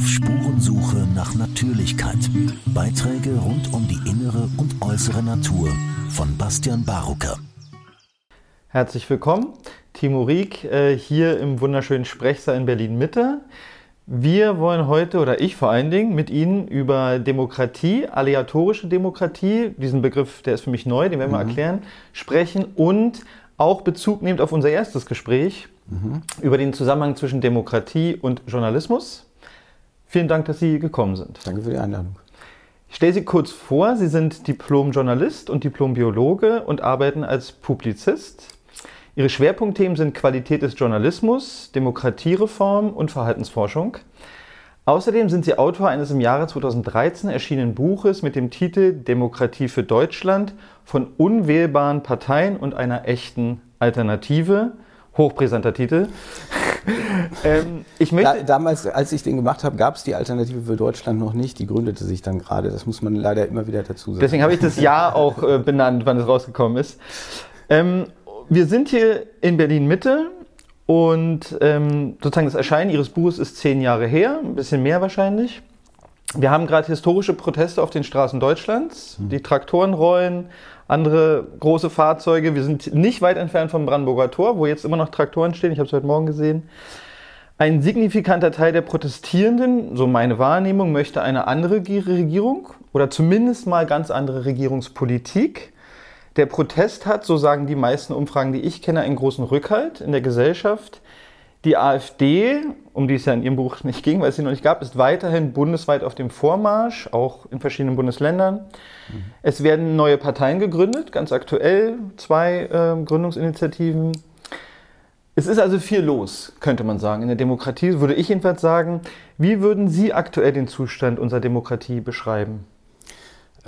Auf Spurensuche nach Natürlichkeit. Beiträge rund um die innere und äußere Natur von Bastian Barucker. Herzlich willkommen, Timo Rieck äh, hier im wunderschönen Sprechsaal in Berlin Mitte. Wir wollen heute, oder ich vor allen Dingen, mit Ihnen über Demokratie, aleatorische Demokratie, diesen Begriff, der ist für mich neu, den werden wir mhm. erklären, sprechen und auch Bezug nehmend auf unser erstes Gespräch mhm. über den Zusammenhang zwischen Demokratie und Journalismus. Vielen Dank, dass Sie gekommen sind. Danke für die Einladung. Ich stelle Sie kurz vor. Sie sind Diplom-Journalist und Diplom-Biologe und arbeiten als Publizist. Ihre Schwerpunktthemen sind Qualität des Journalismus, Demokratiereform und Verhaltensforschung. Außerdem sind Sie Autor eines im Jahre 2013 erschienenen Buches mit dem Titel Demokratie für Deutschland von unwählbaren Parteien und einer echten Alternative. Hochbrisanter Titel. ähm, ich möchte da, damals, als ich den gemacht habe, gab es die Alternative für Deutschland noch nicht. Die gründete sich dann gerade. Das muss man leider immer wieder dazu sagen. Deswegen habe ich das Jahr auch äh, benannt, wann es rausgekommen ist. Ähm, wir sind hier in Berlin Mitte und ähm, sozusagen das Erscheinen Ihres Buches ist zehn Jahre her, ein bisschen mehr wahrscheinlich. Wir haben gerade historische Proteste auf den Straßen Deutschlands. Mhm. Die Traktoren rollen, andere große Fahrzeuge. Wir sind nicht weit entfernt vom Brandenburger Tor, wo jetzt immer noch Traktoren stehen. Ich habe es heute Morgen gesehen. Ein signifikanter Teil der Protestierenden, so meine Wahrnehmung, möchte eine andere Regierung oder zumindest mal ganz andere Regierungspolitik. Der Protest hat, so sagen die meisten Umfragen, die ich kenne, einen großen Rückhalt in der Gesellschaft. Die AfD, um die es ja in Ihrem Buch nicht ging, weil es sie noch nicht gab, ist weiterhin bundesweit auf dem Vormarsch, auch in verschiedenen Bundesländern. Mhm. Es werden neue Parteien gegründet, ganz aktuell zwei äh, Gründungsinitiativen. Es ist also viel los, könnte man sagen. In der Demokratie würde ich jedenfalls sagen. Wie würden Sie aktuell den Zustand unserer Demokratie beschreiben?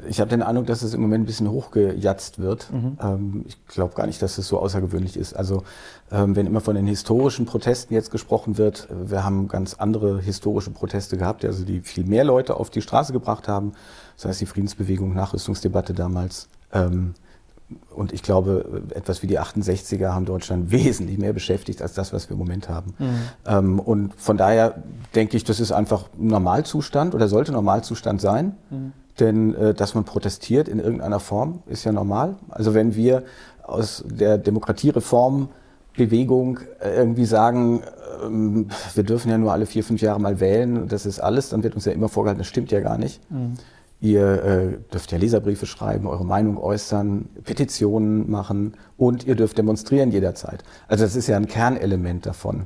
Ich habe den Eindruck, dass es im Moment ein bisschen hochgejatzt wird. Mhm. Ähm, ich glaube gar nicht, dass es so außergewöhnlich ist. Also ähm, wenn immer von den historischen Protesten jetzt gesprochen wird, wir haben ganz andere historische Proteste gehabt, also die viel mehr Leute auf die Straße gebracht haben. Das heißt die Friedensbewegung, Nachrüstungsdebatte damals. Ähm, und ich glaube, etwas wie die 68er haben Deutschland wesentlich mehr beschäftigt als das, was wir im Moment haben. Mhm. und von daher denke ich, das ist einfach Normalzustand oder sollte Normalzustand sein. Mhm. Denn äh, dass man protestiert in irgendeiner Form, ist ja normal. Also wenn wir aus der Demokratiereformbewegung äh, irgendwie sagen, ähm, wir dürfen ja nur alle vier, fünf Jahre mal wählen, das ist alles, dann wird uns ja immer vorgehalten, das stimmt ja gar nicht. Mhm. Ihr äh, dürft ja Leserbriefe schreiben, eure Meinung äußern, Petitionen machen und ihr dürft demonstrieren jederzeit. Also das ist ja ein Kernelement davon.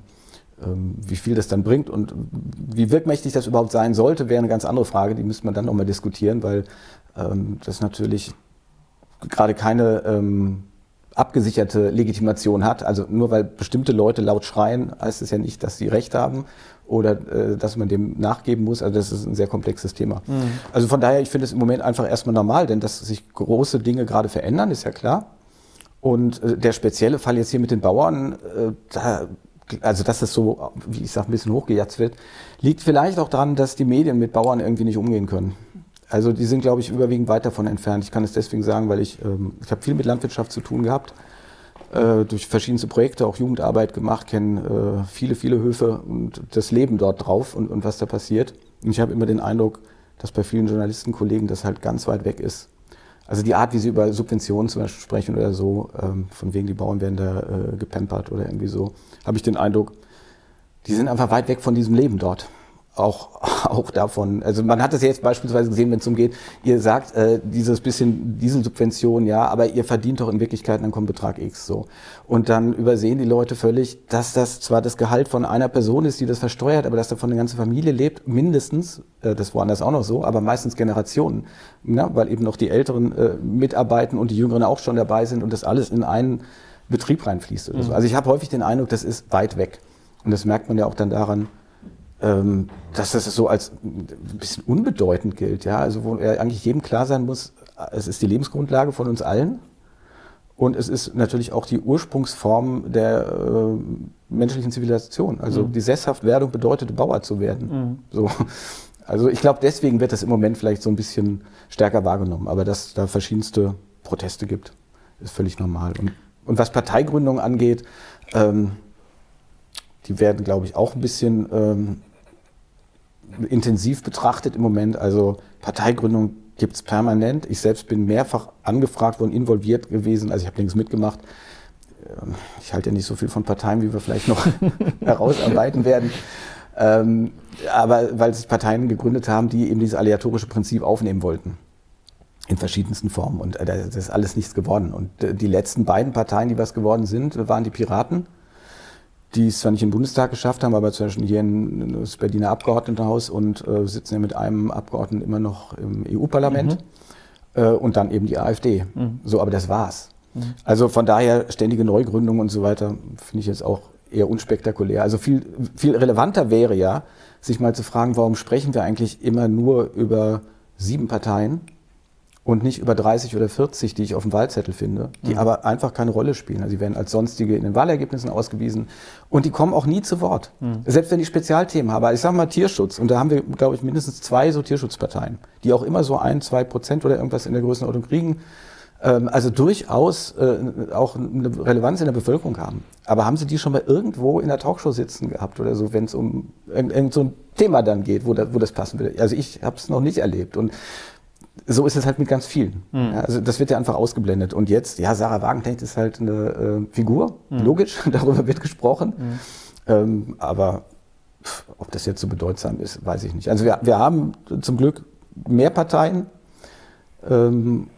Ähm, wie viel das dann bringt und wie wirkmächtig das überhaupt sein sollte, wäre eine ganz andere Frage. Die müsste man dann nochmal diskutieren, weil ähm, das natürlich gerade keine ähm, abgesicherte Legitimation hat. Also nur weil bestimmte Leute laut schreien, heißt es ja nicht, dass sie Recht haben oder äh, dass man dem nachgeben muss. Also das ist ein sehr komplexes Thema. Mhm. Also von daher, ich finde es im Moment einfach erstmal normal, denn dass sich große Dinge gerade verändern, ist ja klar. Und äh, der spezielle Fall jetzt hier mit den Bauern, äh, da also dass das so, wie ich sage, ein bisschen hochgejatzt wird, liegt vielleicht auch daran, dass die Medien mit Bauern irgendwie nicht umgehen können. Also die sind, glaube ich, überwiegend weit davon entfernt. Ich kann es deswegen sagen, weil ich, ähm, ich habe viel mit Landwirtschaft zu tun gehabt, äh, durch verschiedenste Projekte, auch Jugendarbeit gemacht, kenne äh, viele, viele Höfe und das Leben dort drauf und, und was da passiert. Und ich habe immer den Eindruck, dass bei vielen Journalistenkollegen das halt ganz weit weg ist. Also die Art, wie sie über Subventionen zum Beispiel sprechen oder so, ähm, von wegen die Bauern werden da äh, gepampert oder irgendwie so, habe ich den Eindruck, die sind einfach weit weg von diesem Leben dort auch, auch davon. Also man hat es jetzt beispielsweise gesehen, wenn es umgeht, ihr sagt äh, dieses bisschen Dieselsubvention, ja, aber ihr verdient doch in Wirklichkeit dann kommt Betrag X so. Und dann übersehen die Leute völlig, dass das zwar das Gehalt von einer Person ist, die das versteuert, aber dass davon eine ganze Familie lebt, mindestens, äh, das woanders auch noch so, aber meistens Generationen, ja, weil eben noch die Älteren äh, mitarbeiten und die Jüngeren auch schon dabei sind und das alles in einen Betrieb reinfließt. Oder so. Mhm. Also ich habe häufig den Eindruck, das ist weit weg. Und das merkt man ja auch dann daran, ähm, dass das so als ein bisschen unbedeutend gilt. Ja? Also wo eigentlich jedem klar sein muss, es ist die Lebensgrundlage von uns allen. Und es ist natürlich auch die Ursprungsform der äh, menschlichen Zivilisation. Also mhm. die Sesshaftwerdung bedeutet, Bauer zu werden. Mhm. So. Also ich glaube, deswegen wird das im Moment vielleicht so ein bisschen stärker wahrgenommen. Aber dass da verschiedenste Proteste gibt, ist völlig normal. Und, und was Parteigründung angeht, ähm, die werden, glaube ich, auch ein bisschen ähm, intensiv betrachtet im Moment. Also Parteigründung gibt es permanent. Ich selbst bin mehrfach angefragt worden, involviert gewesen. Also ich habe nichts mitgemacht. Ähm, ich halte ja nicht so viel von Parteien, wie wir vielleicht noch herausarbeiten werden. Ähm, aber weil sich Parteien gegründet haben, die eben dieses aleatorische Prinzip aufnehmen wollten. In verschiedensten Formen. Und äh, das ist alles nichts geworden. Und äh, die letzten beiden Parteien, die was geworden sind, waren die Piraten, die es zwar nicht im Bundestag geschafft haben, aber zum Beispiel hier in das Berliner Abgeordnetenhaus und äh, sitzen ja mit einem Abgeordneten immer noch im EU-Parlament. Mhm. Äh, und dann eben die AfD. Mhm. So, aber das war's. Mhm. Also von daher ständige Neugründungen und so weiter finde ich jetzt auch eher unspektakulär. Also viel, viel relevanter wäre ja, sich mal zu fragen, warum sprechen wir eigentlich immer nur über sieben Parteien und nicht über 30 oder 40, die ich auf dem Wahlzettel finde, die mhm. aber einfach keine Rolle spielen. Also sie werden als sonstige in den Wahlergebnissen ausgewiesen und die kommen auch nie zu Wort. Mhm. Selbst wenn die Spezialthemen haben. Ich sage mal Tierschutz und da haben wir, glaube ich, mindestens zwei so Tierschutzparteien, die auch immer so ein, zwei Prozent oder irgendwas in der Größenordnung kriegen. Ähm, also durchaus äh, auch eine Relevanz in der Bevölkerung haben. Aber haben Sie die schon mal irgendwo in der Talkshow sitzen gehabt oder so, wenn es um irgend so ein Thema dann geht, wo, da, wo das passen würde? Also ich habe es noch nicht erlebt und so ist es halt mit ganz vielen. Mhm. Ja, also das wird ja einfach ausgeblendet. Und jetzt, ja, Sarah Wagenknecht ist halt eine äh, Figur, mhm. logisch, darüber wird gesprochen. Mhm. Ähm, aber pff, ob das jetzt so bedeutsam ist, weiß ich nicht. Also wir, wir haben zum Glück mehr Parteien. Ähm,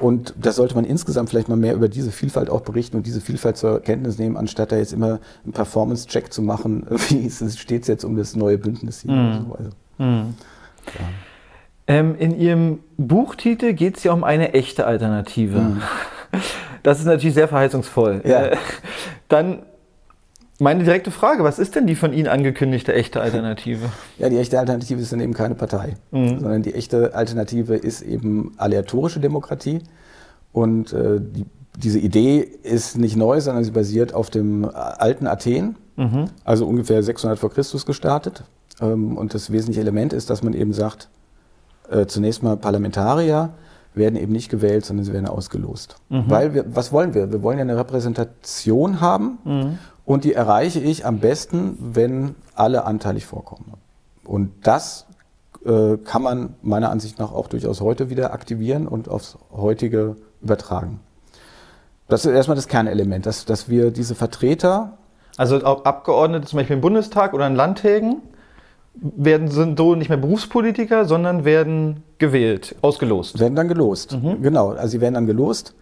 und da sollte man insgesamt vielleicht mal mehr über diese Vielfalt auch berichten und diese Vielfalt zur Kenntnis nehmen, anstatt da jetzt immer einen Performance-Check zu machen, wie steht es jetzt um das neue Bündnis hier. Mhm. So. Also, mhm. ja. Ähm, in Ihrem Buchtitel geht es ja um eine echte Alternative. Mhm. Das ist natürlich sehr verheißungsvoll. Ja. Äh, dann meine direkte Frage, was ist denn die von Ihnen angekündigte echte Alternative? Ja, die echte Alternative ist dann eben keine Partei, mhm. sondern die echte Alternative ist eben aleatorische Demokratie. Und äh, die, diese Idee ist nicht neu, sondern sie basiert auf dem alten Athen, mhm. also ungefähr 600 vor Christus gestartet. Ähm, und das wesentliche Element ist, dass man eben sagt, äh, zunächst mal Parlamentarier werden eben nicht gewählt, sondern sie werden ausgelost. Mhm. Weil wir, was wollen wir? Wir wollen ja eine Repräsentation haben. Mhm. Und die erreiche ich am besten, wenn alle anteilig vorkommen. Und das äh, kann man meiner Ansicht nach auch durchaus heute wieder aktivieren und aufs heutige übertragen. Das ist erstmal das Kernelement, dass, dass wir diese Vertreter. Also Abgeordnete zum Beispiel im Bundestag oder in Landtägen werden sind so nicht mehr Berufspolitiker, sondern werden gewählt, ausgelost. Werden dann gelost, mhm. genau. Also sie werden dann gelost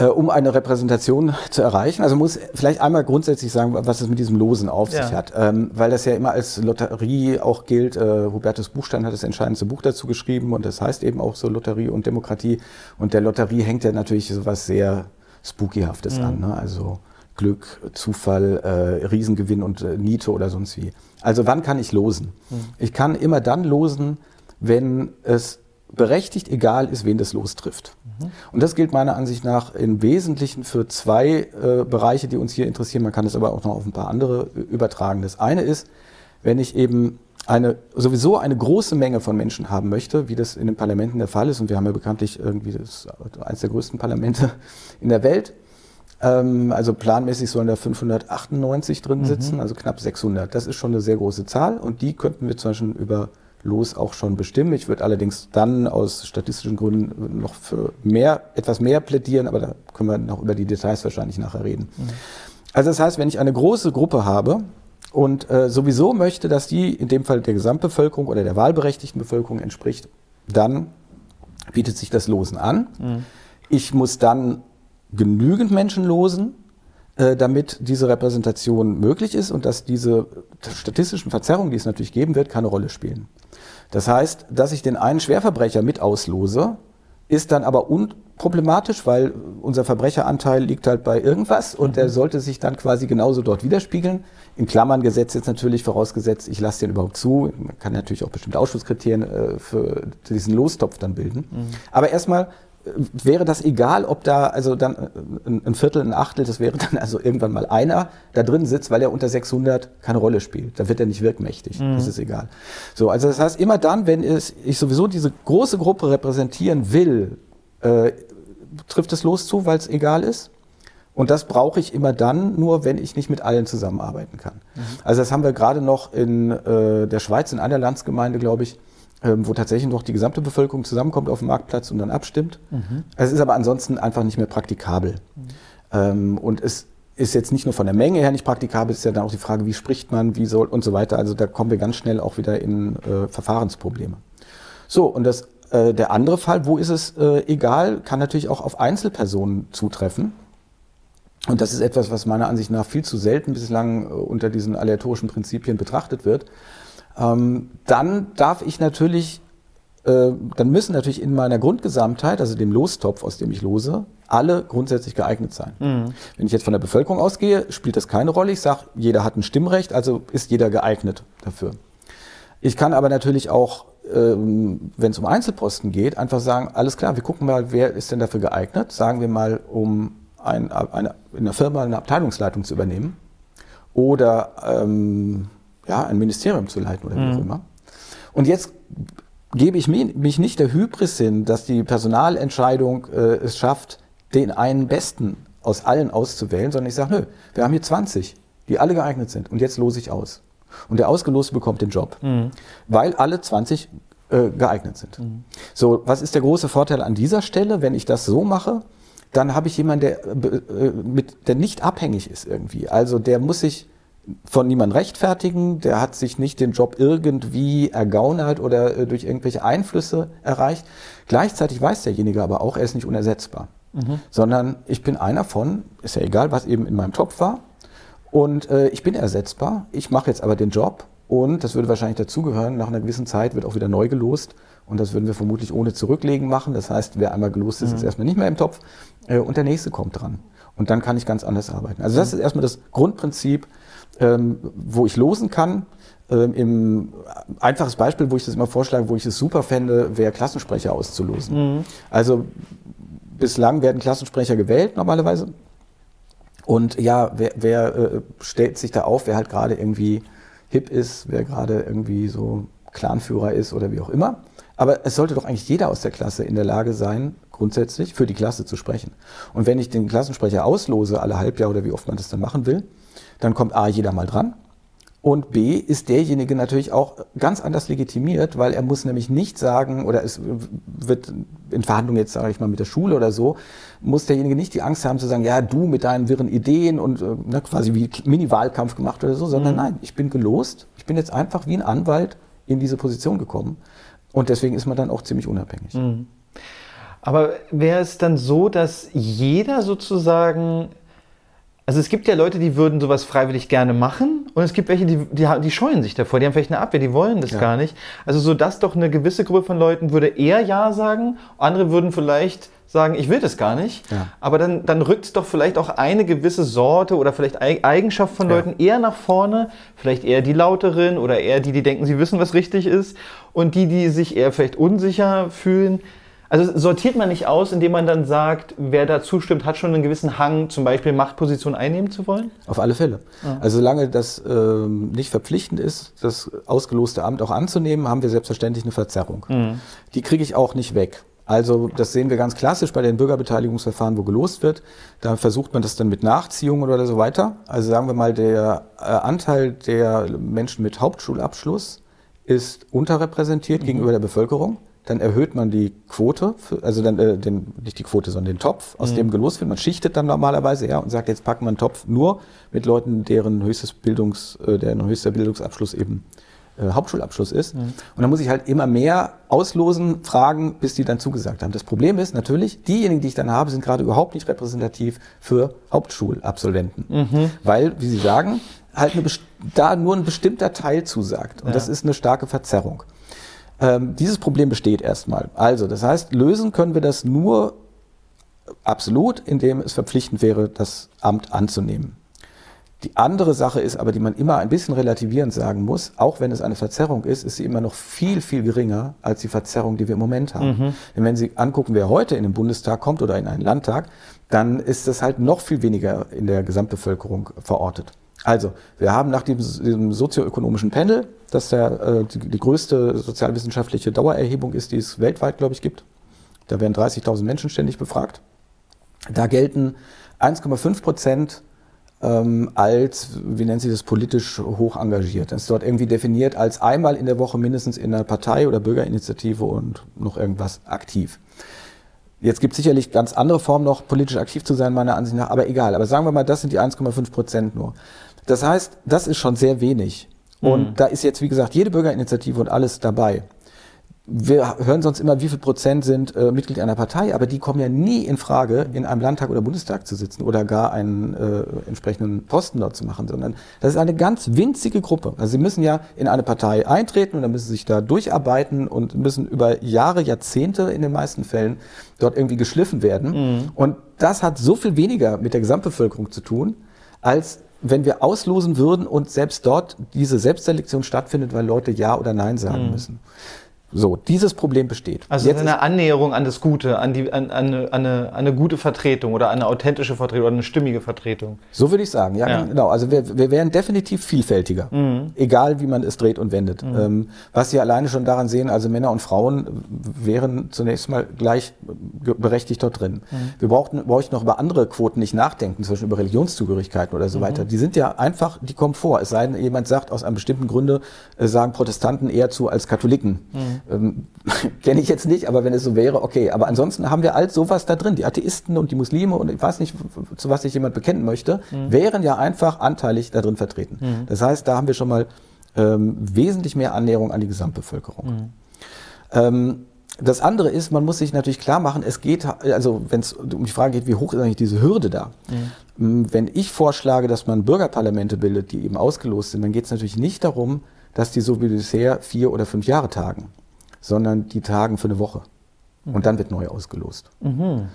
äh, um eine Repräsentation zu erreichen. Also muss vielleicht einmal grundsätzlich sagen, was es mit diesem Losen auf sich hat, ähm, weil das ja immer als Lotterie auch gilt. Äh, Hubertus Buchstein hat das entscheidendste Buch dazu geschrieben und das heißt eben auch so Lotterie und Demokratie. Und der Lotterie hängt ja natürlich so was sehr Spookyhaftes mhm. an, ne? also Glück, Zufall, äh, Riesengewinn und äh, Niete oder sonst wie. Also wann kann ich losen? Mhm. Ich kann immer dann losen, wenn es berechtigt egal ist, wen das lostrifft. Mhm. Und das gilt meiner Ansicht nach im Wesentlichen für zwei äh, Bereiche, die uns hier interessieren. Man kann es aber auch noch auf ein paar andere übertragen. Das eine ist, wenn ich eben eine, sowieso eine große Menge von Menschen haben möchte, wie das in den Parlamenten der Fall ist, und wir haben ja bekanntlich irgendwie das, eines der größten Parlamente in der Welt, also planmäßig sollen da 598 drin mhm. sitzen, mhm. also knapp 600. Das ist schon eine sehr große Zahl und die könnten wir zum Beispiel über Los auch schon bestimmen. Ich würde allerdings dann aus statistischen Gründen noch für mehr, etwas mehr plädieren, aber da können wir noch über die Details wahrscheinlich nachher reden. Mhm. Also das heißt, wenn ich eine große Gruppe habe und äh, sowieso möchte, dass die in dem Fall der Gesamtbevölkerung oder der wahlberechtigten Bevölkerung entspricht, dann bietet sich das Losen an. Mhm. Ich muss dann genügend Menschen losen, äh, damit diese Repräsentation möglich ist und dass diese statistischen Verzerrungen, die es natürlich geben wird, keine Rolle spielen. Das heißt, dass ich den einen Schwerverbrecher mit auslose, ist dann aber unproblematisch, weil unser Verbrecheranteil liegt halt bei irgendwas und der mhm. sollte sich dann quasi genauso dort widerspiegeln. In Klammern gesetzt jetzt natürlich vorausgesetzt, ich lasse den überhaupt zu. Man kann natürlich auch bestimmte Ausschlusskriterien äh, für diesen Lostopf dann bilden. Mhm. Aber erstmal wäre das egal, ob da also dann äh, ein Viertel, ein Achtel, das wäre dann also irgendwann mal einer da drin sitzt, weil er unter 600 keine Rolle spielt. Da wird er nicht wirkmächtig. Mhm. Das ist egal. So, also das heißt, immer dann, wenn es, ich sowieso diese große Gruppe repräsentieren will, äh, trifft es los zu, weil es egal ist. Und das brauche ich immer dann, nur wenn ich nicht mit allen zusammenarbeiten kann. Mhm. Also das haben wir gerade noch in äh, der Schweiz, in einer Landsgemeinde, glaube ich, ähm, wo tatsächlich noch die gesamte Bevölkerung zusammenkommt auf dem Marktplatz und dann abstimmt. Mhm. Es ist aber ansonsten einfach nicht mehr praktikabel. Mhm. Ähm, und es ist jetzt nicht nur von der Menge her nicht praktikabel, es ist ja dann auch die Frage, wie spricht man, wie soll und so weiter. Also da kommen wir ganz schnell auch wieder in äh, Verfahrensprobleme. So, und das, äh, der andere Fall, wo ist es äh, egal, kann natürlich auch auf Einzelpersonen zutreffen. Und das ist etwas, was meiner Ansicht nach viel zu selten bislang äh, unter diesen aleatorischen Prinzipien betrachtet wird. Ähm, dann darf ich natürlich, äh, dann müssen natürlich in meiner Grundgesamtheit, also dem Lostopf, aus dem ich lose, alle grundsätzlich geeignet sein. Mhm. Wenn ich jetzt von der Bevölkerung ausgehe, spielt das keine Rolle. Ich sage, jeder hat ein Stimmrecht, also ist jeder geeignet dafür. Ich kann aber natürlich auch, ähm, wenn es um Einzelposten geht, einfach sagen, alles klar, wir gucken mal, wer ist denn dafür geeignet. Sagen wir mal, um ein, eine, in einer Firma eine Abteilungsleitung zu übernehmen oder ähm, ja, ein Ministerium zu leiten oder wie auch mhm. immer. Und jetzt gebe ich mich nicht der Hybris hin, dass die Personalentscheidung äh, es schafft, den einen Besten aus allen auszuwählen, sondern ich sage, nö, wir haben hier 20, die alle geeignet sind und jetzt lose ich aus. Und der Ausgeloste bekommt den Job, mhm. weil alle 20 äh, geeignet sind. Mhm. So, was ist der große Vorteil an dieser Stelle, wenn ich das so mache? Dann habe ich jemanden, der, äh, mit, der nicht abhängig ist irgendwie. Also der muss sich von niemandem rechtfertigen, der hat sich nicht den Job irgendwie ergaunert oder äh, durch irgendwelche Einflüsse erreicht. Gleichzeitig weiß derjenige aber auch, er ist nicht unersetzbar mhm. sondern ich bin einer von, ist ja egal, was eben in meinem Topf war, und äh, ich bin ersetzbar. Ich mache jetzt aber den Job und das würde wahrscheinlich dazugehören. Nach einer gewissen Zeit wird auch wieder neu gelost und das würden wir vermutlich ohne Zurücklegen machen. Das heißt, wer einmal gelost ist, mhm. ist erstmal nicht mehr im Topf äh, und der nächste kommt dran. Und dann kann ich ganz anders arbeiten. Also das mhm. ist erstmal das Grundprinzip, ähm, wo ich losen kann. Ähm, Im einfaches Beispiel, wo ich das immer vorschlage, wo ich es super fände, wäre Klassensprecher auszulosen. Mhm. Also bislang werden Klassensprecher gewählt normalerweise. Und ja, wer, wer äh, stellt sich da auf, wer halt gerade irgendwie hip ist, wer gerade irgendwie so Clanführer ist oder wie auch immer. Aber es sollte doch eigentlich jeder aus der Klasse in der Lage sein, grundsätzlich für die Klasse zu sprechen. Und wenn ich den Klassensprecher auslose, alle Halbjahr oder wie oft man das dann machen will, dann kommt A, jeder mal dran. Und B ist derjenige natürlich auch ganz anders legitimiert, weil er muss nämlich nicht sagen, oder es wird in Verhandlungen jetzt, sage ich mal, mit der Schule oder so, muss derjenige nicht die Angst haben zu sagen, ja, du mit deinen wirren Ideen und ne, quasi wie Mini-Wahlkampf gemacht oder so, sondern mhm. nein, ich bin gelost, ich bin jetzt einfach wie ein Anwalt in diese Position gekommen. Und deswegen ist man dann auch ziemlich unabhängig. Mhm. Aber wäre es dann so, dass jeder sozusagen also es gibt ja Leute, die würden sowas freiwillig gerne machen und es gibt welche, die, die, die scheuen sich davor, die haben vielleicht eine Abwehr, die wollen das ja. gar nicht. Also so dass doch eine gewisse Gruppe von Leuten würde eher Ja sagen, andere würden vielleicht sagen, ich will das gar nicht. Ja. Aber dann, dann rückt es doch vielleicht auch eine gewisse Sorte oder vielleicht Eigenschaft von Leuten ja. eher nach vorne. Vielleicht eher die Lauteren oder eher die, die denken, sie wissen, was richtig ist. Und die, die sich eher vielleicht unsicher fühlen, also sortiert man nicht aus, indem man dann sagt, wer da zustimmt, hat schon einen gewissen Hang, zum Beispiel Machtposition einnehmen zu wollen? Auf alle Fälle. Ja. Also solange das ähm, nicht verpflichtend ist, das ausgeloste Amt auch anzunehmen, haben wir selbstverständlich eine Verzerrung. Mhm. Die kriege ich auch nicht weg. Also das sehen wir ganz klassisch bei den Bürgerbeteiligungsverfahren, wo gelost wird. Da versucht man das dann mit Nachziehungen oder so weiter. Also sagen wir mal, der äh, Anteil der Menschen mit Hauptschulabschluss ist unterrepräsentiert mhm. gegenüber der Bevölkerung dann erhöht man die Quote, für, also dann äh, den, nicht die Quote, sondern den Topf, aus mhm. dem gelost wird. Man schichtet dann normalerweise ja und sagt, jetzt packen wir einen Topf nur mit Leuten, deren höchstes Bildungs, äh, deren höchster Bildungsabschluss eben äh, Hauptschulabschluss ist. Mhm. Und dann muss ich halt immer mehr auslosen, fragen, bis die dann zugesagt haben. Das Problem ist natürlich, diejenigen, die ich dann habe, sind gerade überhaupt nicht repräsentativ für Hauptschulabsolventen. Mhm. Weil, wie Sie sagen, halt eine, da nur ein bestimmter Teil zusagt. Und ja. das ist eine starke Verzerrung. Ähm, dieses Problem besteht erstmal. Also, das heißt, lösen können wir das nur absolut, indem es verpflichtend wäre, das Amt anzunehmen. Die andere Sache ist aber, die man immer ein bisschen relativierend sagen muss, auch wenn es eine Verzerrung ist, ist sie immer noch viel, viel geringer als die Verzerrung, die wir im Moment haben. Mhm. Denn wenn Sie angucken, wer heute in den Bundestag kommt oder in einen Landtag, dann ist das halt noch viel weniger in der Gesamtbevölkerung verortet. Also, wir haben nach diesem, diesem sozioökonomischen Panel, das der, äh, die, die, größte sozialwissenschaftliche Dauererhebung ist, die es weltweit, glaube ich, gibt. Da werden 30.000 Menschen ständig befragt. Da gelten 1,5 Prozent ähm, als, wie nennt sich das, politisch hoch engagiert. Das ist dort irgendwie definiert als einmal in der Woche mindestens in einer Partei oder Bürgerinitiative und noch irgendwas aktiv. Jetzt gibt es sicherlich ganz andere Formen noch, politisch aktiv zu sein, meiner Ansicht nach, aber egal. Aber sagen wir mal, das sind die 1,5 Prozent nur. Das heißt, das ist schon sehr wenig. Und mhm. da ist jetzt, wie gesagt, jede Bürgerinitiative und alles dabei wir hören sonst immer, wie viel Prozent sind äh, Mitglied einer Partei, aber die kommen ja nie in Frage, in einem Landtag oder Bundestag zu sitzen oder gar einen äh, entsprechenden Posten dort zu machen, sondern das ist eine ganz winzige Gruppe. Also sie müssen ja in eine Partei eintreten und dann müssen sie sich da durcharbeiten und müssen über Jahre, Jahrzehnte in den meisten Fällen dort irgendwie geschliffen werden. Mhm. Und das hat so viel weniger mit der Gesamtbevölkerung zu tun, als wenn wir auslosen würden und selbst dort diese Selbstselektion stattfindet, weil Leute Ja oder Nein sagen mhm. müssen. So, dieses Problem besteht. Also Jetzt eine Annäherung an das Gute, an, die, an, an, eine, an, eine, eine gute Vertretung oder eine authentische Vertretung oder eine stimmige Vertretung. So würde ich sagen, ja, ja. genau. Also wir, wir wären definitiv vielfältiger, mhm. egal wie man es dreht und wendet. Mhm. Ähm, was Sie alleine schon daran sehen, also Männer und Frauen wären zunächst mal gleich berechtigt dort drin. Mhm. Wir brauchten, bräuchten noch über andere Quoten nicht nachdenken, zum Beispiel über Religionszugehörigkeiten oder so mhm. weiter. Die sind ja einfach, die kommen vor. Es sei denn, jemand sagt, aus einem bestimmten Grunde äh, sagen Protestanten eher zu als Katholiken. Ähm, Kenne ich jetzt nicht, aber wenn es so wäre, okay. Aber ansonsten haben wir all sowas da drin. Die Atheisten und die Muslime und ich weiß nicht, zu was sich jemand bekennen möchte, mhm. wären ja einfach anteilig da drin vertreten. Mhm. Das heißt, da haben wir schon mal ähm, wesentlich mehr Annäherung an die Gesamtbevölkerung. Mhm. Ähm, das andere ist, man muss sich natürlich klar machen, es geht, also wenn es um die Frage geht, wie hoch ist eigentlich diese Hürde da? Mhm. Ähm, wenn ich vorschlage, dass man Bürgerparlamente bildet, die eben ausgelost sind, dann geht es natürlich nicht darum, dass die so wie bisher vier oder fünf Jahre tagen sondern die tagen für eine Woche. Mhm. Und dann wird neu ausgelost. Mhm.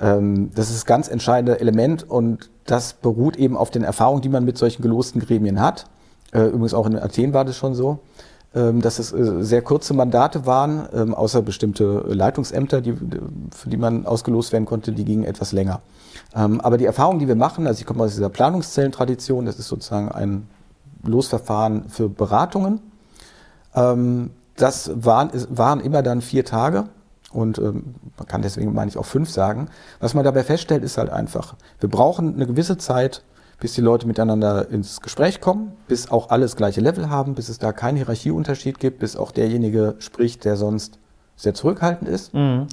Ähm, das ist das ganz entscheidende Element und das beruht eben auf den Erfahrungen, die man mit solchen gelosten Gremien hat. Äh, übrigens auch in Athen war das schon so, ähm, dass es äh, sehr kurze Mandate waren, ähm, außer bestimmte Leitungsämter, die, für die man ausgelost werden konnte, die gingen etwas länger. Ähm, aber die Erfahrungen, die wir machen, also ich komme aus dieser Planungszellentradition, das ist sozusagen ein Losverfahren für Beratungen. Das waren, waren immer dann vier Tage. Und ähm, man kann deswegen, meine ich, auch fünf sagen. Was man dabei feststellt, ist halt einfach, wir brauchen eine gewisse Zeit, bis die Leute miteinander ins Gespräch kommen, bis auch alles gleiche Level haben, bis es da keinen Hierarchieunterschied gibt, bis auch derjenige spricht, der sonst sehr zurückhaltend ist. Mhm.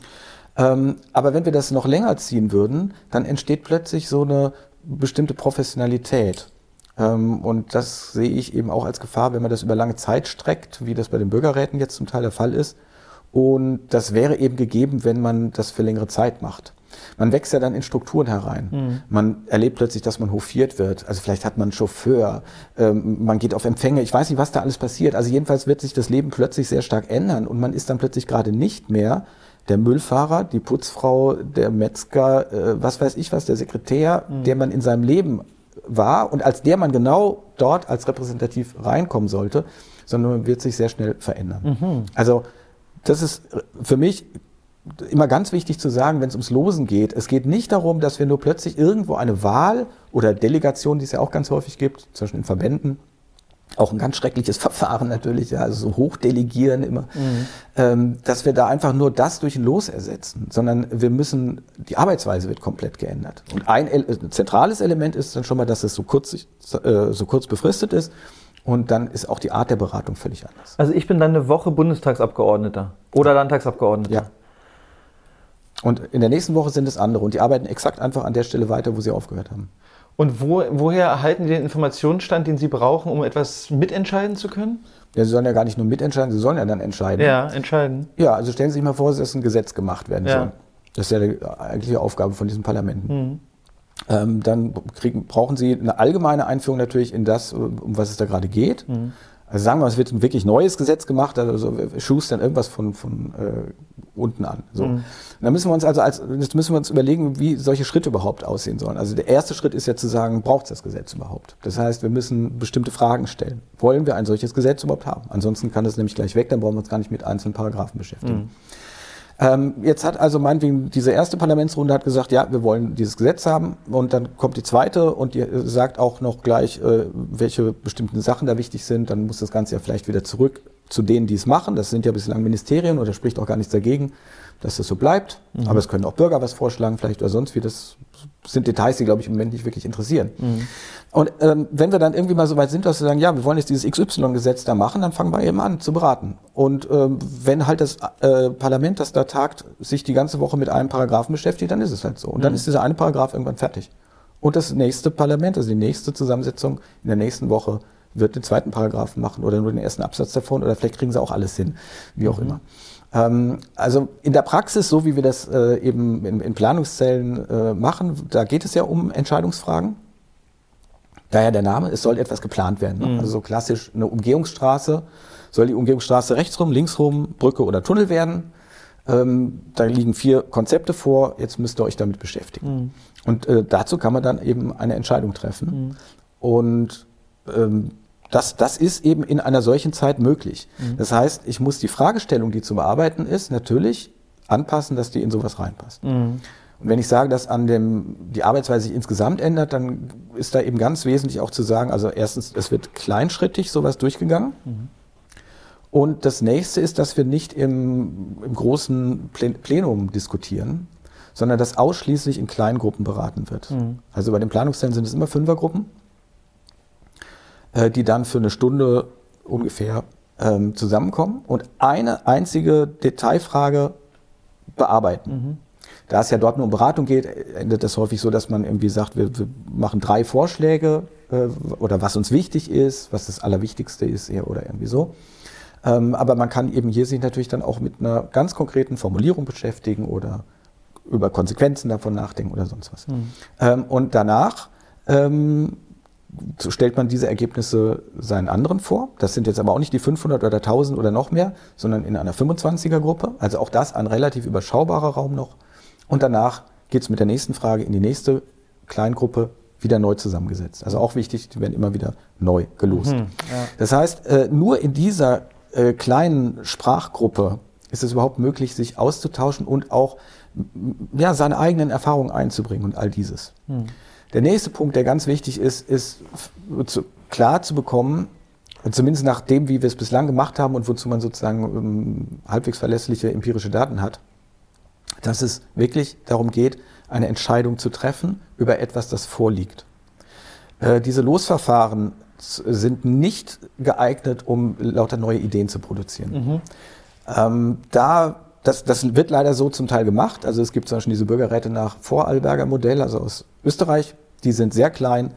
Ähm, aber wenn wir das noch länger ziehen würden, dann entsteht plötzlich so eine bestimmte Professionalität. Ähm, und das sehe ich eben auch als Gefahr, wenn man das über lange Zeit streckt, wie das bei den Bürgerräten jetzt zum Teil der Fall ist. Und das wäre eben gegeben, wenn man das für längere Zeit macht. Man wächst ja dann in Strukturen herein. Mhm. Man erlebt plötzlich, dass man hofiert wird. Also vielleicht hat man einen Chauffeur, ähm, man geht auf Empfänge. Ich weiß nicht, was da alles passiert. Also jedenfalls wird sich das Leben plötzlich sehr stark ändern und man ist dann plötzlich gerade nicht mehr der Müllfahrer, die Putzfrau, der Metzger, äh, was weiß ich was, der Sekretär, mhm. der man in seinem Leben war und als der man genau dort als repräsentativ reinkommen sollte, sondern man wird sich sehr schnell verändern. Mhm. Also das ist für mich immer ganz wichtig zu sagen, wenn es ums Losen geht. Es geht nicht darum, dass wir nur plötzlich irgendwo eine Wahl oder Delegation, die es ja auch ganz häufig gibt, Beispiel in Verbänden, auch ein ganz schreckliches Verfahren natürlich, ja, also so hochdelegieren immer, mhm. ähm, dass wir da einfach nur das durch ein Los ersetzen, sondern wir müssen, die Arbeitsweise wird komplett geändert. Und ein, ein zentrales Element ist dann schon mal, dass es so kurz, äh, so kurz befristet ist. Und dann ist auch die Art der Beratung völlig anders. Also ich bin dann eine Woche Bundestagsabgeordneter oder Landtagsabgeordneter. Ja. Und in der nächsten Woche sind es andere und die arbeiten exakt einfach an der Stelle weiter, wo sie aufgehört haben. Und wo, woher erhalten Sie den Informationsstand, den Sie brauchen, um etwas mitentscheiden zu können? Ja, Sie sollen ja gar nicht nur mitentscheiden, Sie sollen ja dann entscheiden. Ja, entscheiden. Ja, also stellen Sie sich mal vor, dass ein Gesetz gemacht werden ja. soll. Das ist ja die eigentliche Aufgabe von diesen Parlamenten. Mhm. Ähm, dann kriegen, brauchen Sie eine allgemeine Einführung natürlich in das, um was es da gerade geht. Mhm. Also sagen wir, es wird ein wirklich neues Gesetz gemacht, also schustern irgendwas von, von äh, unten an. So. Mhm. Da müssen wir uns also als, müssen wir uns überlegen, wie solche Schritte überhaupt aussehen sollen. Also der erste Schritt ist ja zu sagen, braucht es das Gesetz überhaupt? Das heißt, wir müssen bestimmte Fragen stellen. Wollen wir ein solches Gesetz überhaupt haben? Ansonsten kann das nämlich gleich weg, dann brauchen wir uns gar nicht mit einzelnen Paragraphen beschäftigen. Mhm. Ähm, jetzt hat also meinetwegen diese erste Parlamentsrunde hat gesagt, ja, wir wollen dieses Gesetz haben und dann kommt die zweite und die sagt auch noch gleich, äh, welche bestimmten Sachen da wichtig sind. Dann muss das Ganze ja vielleicht wieder zurück zu denen, die es machen. Das sind ja bislang Ministerien da spricht auch gar nichts dagegen, dass das so bleibt. Mhm. Aber es können auch Bürger was vorschlagen, vielleicht oder sonst wie. Das sind Details, die, glaube ich, im Moment nicht wirklich interessieren. Mhm. Und ähm, wenn wir dann irgendwie mal so weit sind, dass wir sagen, ja, wir wollen jetzt dieses XY-Gesetz da machen, dann fangen wir eben an zu beraten. Und ähm, wenn halt das äh, Parlament, das da tagt, sich die ganze Woche mit einem Paragraphen beschäftigt, dann ist es halt so. Und dann mhm. ist dieser eine Paragraph irgendwann fertig. Und das nächste Parlament, also die nächste Zusammensetzung in der nächsten Woche, wird den zweiten Paragraphen machen oder nur den ersten Absatz davon oder vielleicht kriegen sie auch alles hin, wie auch mhm. immer. Ähm, also in der Praxis, so wie wir das äh, eben in, Planungszellen äh, machen, da geht es ja um Entscheidungsfragen. Daher der Name, es soll etwas geplant werden. Ne? Mhm. Also so klassisch eine Umgehungsstraße. Soll die Umgehungsstraße rechts rum, links rum, Brücke oder Tunnel werden? Ähm, da liegen vier Konzepte vor, jetzt müsst ihr euch damit beschäftigen. Mhm. Und äh, dazu kann man dann eben eine Entscheidung treffen. Mhm. Und ähm, das, das ist eben in einer solchen Zeit möglich. Mhm. Das heißt, ich muss die Fragestellung, die zu bearbeiten ist, natürlich anpassen, dass die in sowas reinpasst. Mhm. Und wenn ich sage, dass an dem, die Arbeitsweise sich insgesamt ändert, dann ist da eben ganz wesentlich auch zu sagen, also erstens, es wird kleinschrittig sowas durchgegangen. Mhm. Und das nächste ist, dass wir nicht im, im großen Plenum diskutieren, sondern dass ausschließlich in kleinen Gruppen beraten wird. Mhm. Also bei den Planungszellen sind es immer Fünfergruppen. Äh, die dann für eine Stunde ungefähr ähm, zusammenkommen und eine einzige Detailfrage bearbeiten. Mhm. Da es ja dort nur um Beratung geht, endet das häufig so, dass man irgendwie sagt, wir, wir machen drei Vorschläge äh, oder was uns wichtig ist, was das Allerwichtigste ist oder irgendwie so. Ähm, aber man kann eben hier sich natürlich dann auch mit einer ganz konkreten Formulierung beschäftigen oder über Konsequenzen davon nachdenken oder sonst was. Mhm. Ähm, und danach ähm, stellt man diese Ergebnisse seinen anderen vor. Das sind jetzt aber auch nicht die 500 oder 1000 oder noch mehr, sondern in einer 25er Gruppe. Also auch das ein relativ überschaubarer Raum noch. Und danach geht es mit der nächsten Frage in die nächste Kleingruppe wieder neu zusammengesetzt. Also auch wichtig, die werden immer wieder neu gelost. Mhm, ja. Das heißt, äh, nur in dieser äh, kleinen Sprachgruppe ist es überhaupt möglich, sich auszutauschen und auch ja, seine eigenen Erfahrungen einzubringen und all dieses. Mhm. Der nächste Punkt, der ganz wichtig ist, ist zu, klar zu bekommen, zumindest nach dem, wie wir es bislang gemacht haben und wozu man sozusagen um, ähm, halbwegs verlässliche empirische Daten hat, dass es wirklich darum geht, eine Entscheidung zu treffen über etwas, das vorliegt. Äh, diese Losverfahren sind nicht geeignet, um lauter neue Ideen zu produzieren. Mhm. Ähm, da das, das wird leider so zum Teil gemacht. Also es gibt zum Beispiel diese Bürgerräte nach Vorarlberger Modell, also aus Österreich. Die sind sehr klein.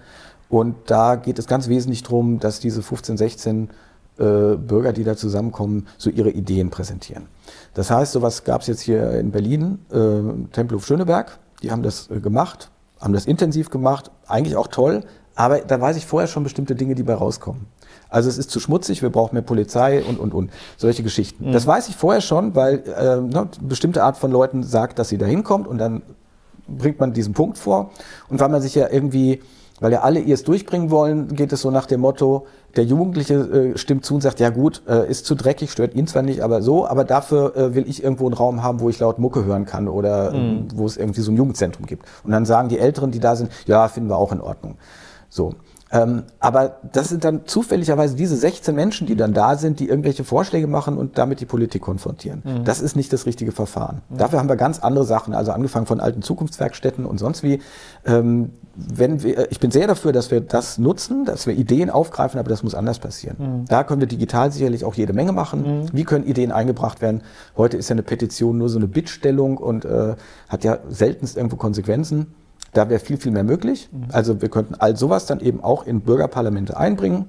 Und da geht es ganz wesentlich darum, dass diese 15, 16 äh, Bürger, die da zusammenkommen, so ihre Ideen präsentieren. Das heißt, sowas gab es jetzt hier in Berlin, äh, Tempelhof Schöneberg. Die haben das äh, gemacht, haben das intensiv gemacht, eigentlich auch toll. Aber da weiß ich vorher schon bestimmte Dinge, die bei rauskommen. Also es ist zu schmutzig, wir brauchen mehr Polizei und, und, und. Solche Geschichten. Mhm. Das weiß ich vorher schon, weil äh, eine bestimmte Art von Leuten sagt, dass sie da hinkommt und dann bringt man diesen Punkt vor. Und weil man sich ja irgendwie, weil ja alle ihr es durchbringen wollen, geht es so nach dem Motto, der Jugendliche äh, stimmt zu und sagt, ja gut, äh, ist zu dreckig, stört ihn zwar nicht, aber so, aber dafür äh, will ich irgendwo einen Raum haben, wo ich laut Mucke hören kann oder mhm. wo es irgendwie so ein Jugendzentrum gibt. Und dann sagen die Älteren, die da sind, ja, finden wir auch in Ordnung. So. Ähm, aber das sind dann zufälligerweise diese 16 Menschen, die dann da sind, die irgendwelche Vorschläge machen und damit die Politik konfrontieren. Mhm. Das ist nicht das richtige Verfahren. Mhm. Dafür haben wir ganz andere Sachen, also angefangen von alten Zukunftswerkstätten und sonst wie. Ähm, wenn wir, ich bin sehr dafür, dass wir das nutzen, dass wir Ideen aufgreifen, aber das muss anders passieren. Mhm. Da können wir digital sicherlich auch jede Menge machen. Mhm. Wie können Ideen eingebracht werden? Heute ist ja eine Petition nur so eine Bittstellung und äh, hat ja seltenst irgendwo Konsequenzen. Da wäre viel, viel mehr möglich. Mhm. Also wir könnten all sowas dann eben auch in Bürgerparlamente einbringen.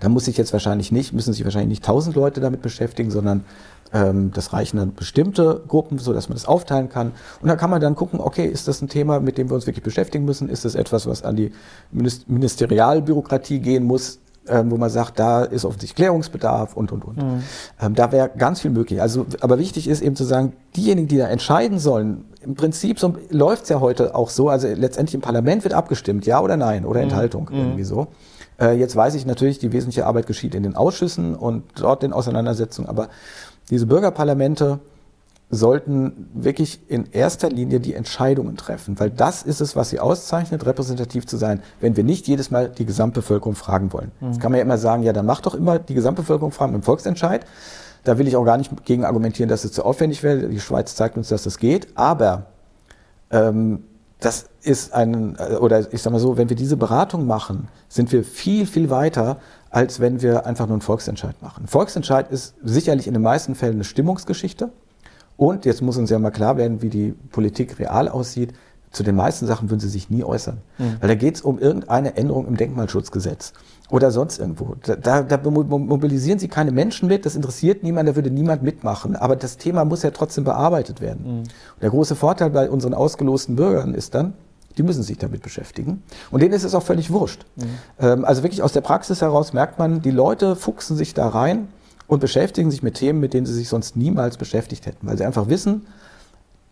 Da muss sich jetzt wahrscheinlich nicht, müssen sich wahrscheinlich nicht tausend Leute damit beschäftigen, sondern ähm, das reichen dann bestimmte Gruppen, so dass man das aufteilen kann. Und da kann man dann gucken, okay, ist das ein Thema, mit dem wir uns wirklich beschäftigen müssen? Ist das etwas, was an die Ministerialbürokratie gehen muss? Ähm, wo man sagt, da ist offensichtlich Klärungsbedarf und, und, und. Mhm. Ähm, da wäre ganz viel möglich. Also, aber wichtig ist eben zu sagen, diejenigen, die da entscheiden sollen, im Prinzip so, läuft es ja heute auch so, also letztendlich im Parlament wird abgestimmt, ja oder nein, oder mhm. Enthaltung, mhm. irgendwie so. Äh, jetzt weiß ich natürlich, die wesentliche Arbeit geschieht in den Ausschüssen und dort in Auseinandersetzungen, aber diese Bürgerparlamente, sollten wirklich in erster Linie die Entscheidungen treffen, weil das ist es, was sie auszeichnet, repräsentativ zu sein, wenn wir nicht jedes Mal die Gesamtbevölkerung fragen wollen. Mhm. Jetzt kann man ja immer sagen, ja, dann macht doch immer die Gesamtbevölkerung fragen im Volksentscheid. Da will ich auch gar nicht gegen argumentieren, dass es zu aufwendig wäre. Die Schweiz zeigt uns, dass das geht. Aber ähm, das ist ein, oder ich sage mal so, wenn wir diese Beratung machen, sind wir viel, viel weiter, als wenn wir einfach nur einen Volksentscheid machen. Volksentscheid ist sicherlich in den meisten Fällen eine Stimmungsgeschichte. Und jetzt muss uns ja mal klar werden, wie die Politik real aussieht. Zu den meisten Sachen würden sie sich nie äußern. Mhm. Weil da geht es um irgendeine Änderung im Denkmalschutzgesetz oder sonst irgendwo. Da, da, mobilisieren sie keine Menschen mit, das interessiert niemand, da würde niemand mitmachen. Aber das Thema muss ja trotzdem bearbeitet werden. Mhm. der große Vorteil bei unseren ausgelosten Bürgern ist dann, die müssen sich damit beschäftigen. Und denen ist es auch völlig wurscht. Mhm. Ähm, also wirklich aus der Praxis heraus merkt man, die Leute fuchsen sich da rein und beschäftigen sich mit Themen, mit denen sie sich sonst niemals beschäftigt hätten, weil sie einfach wissen,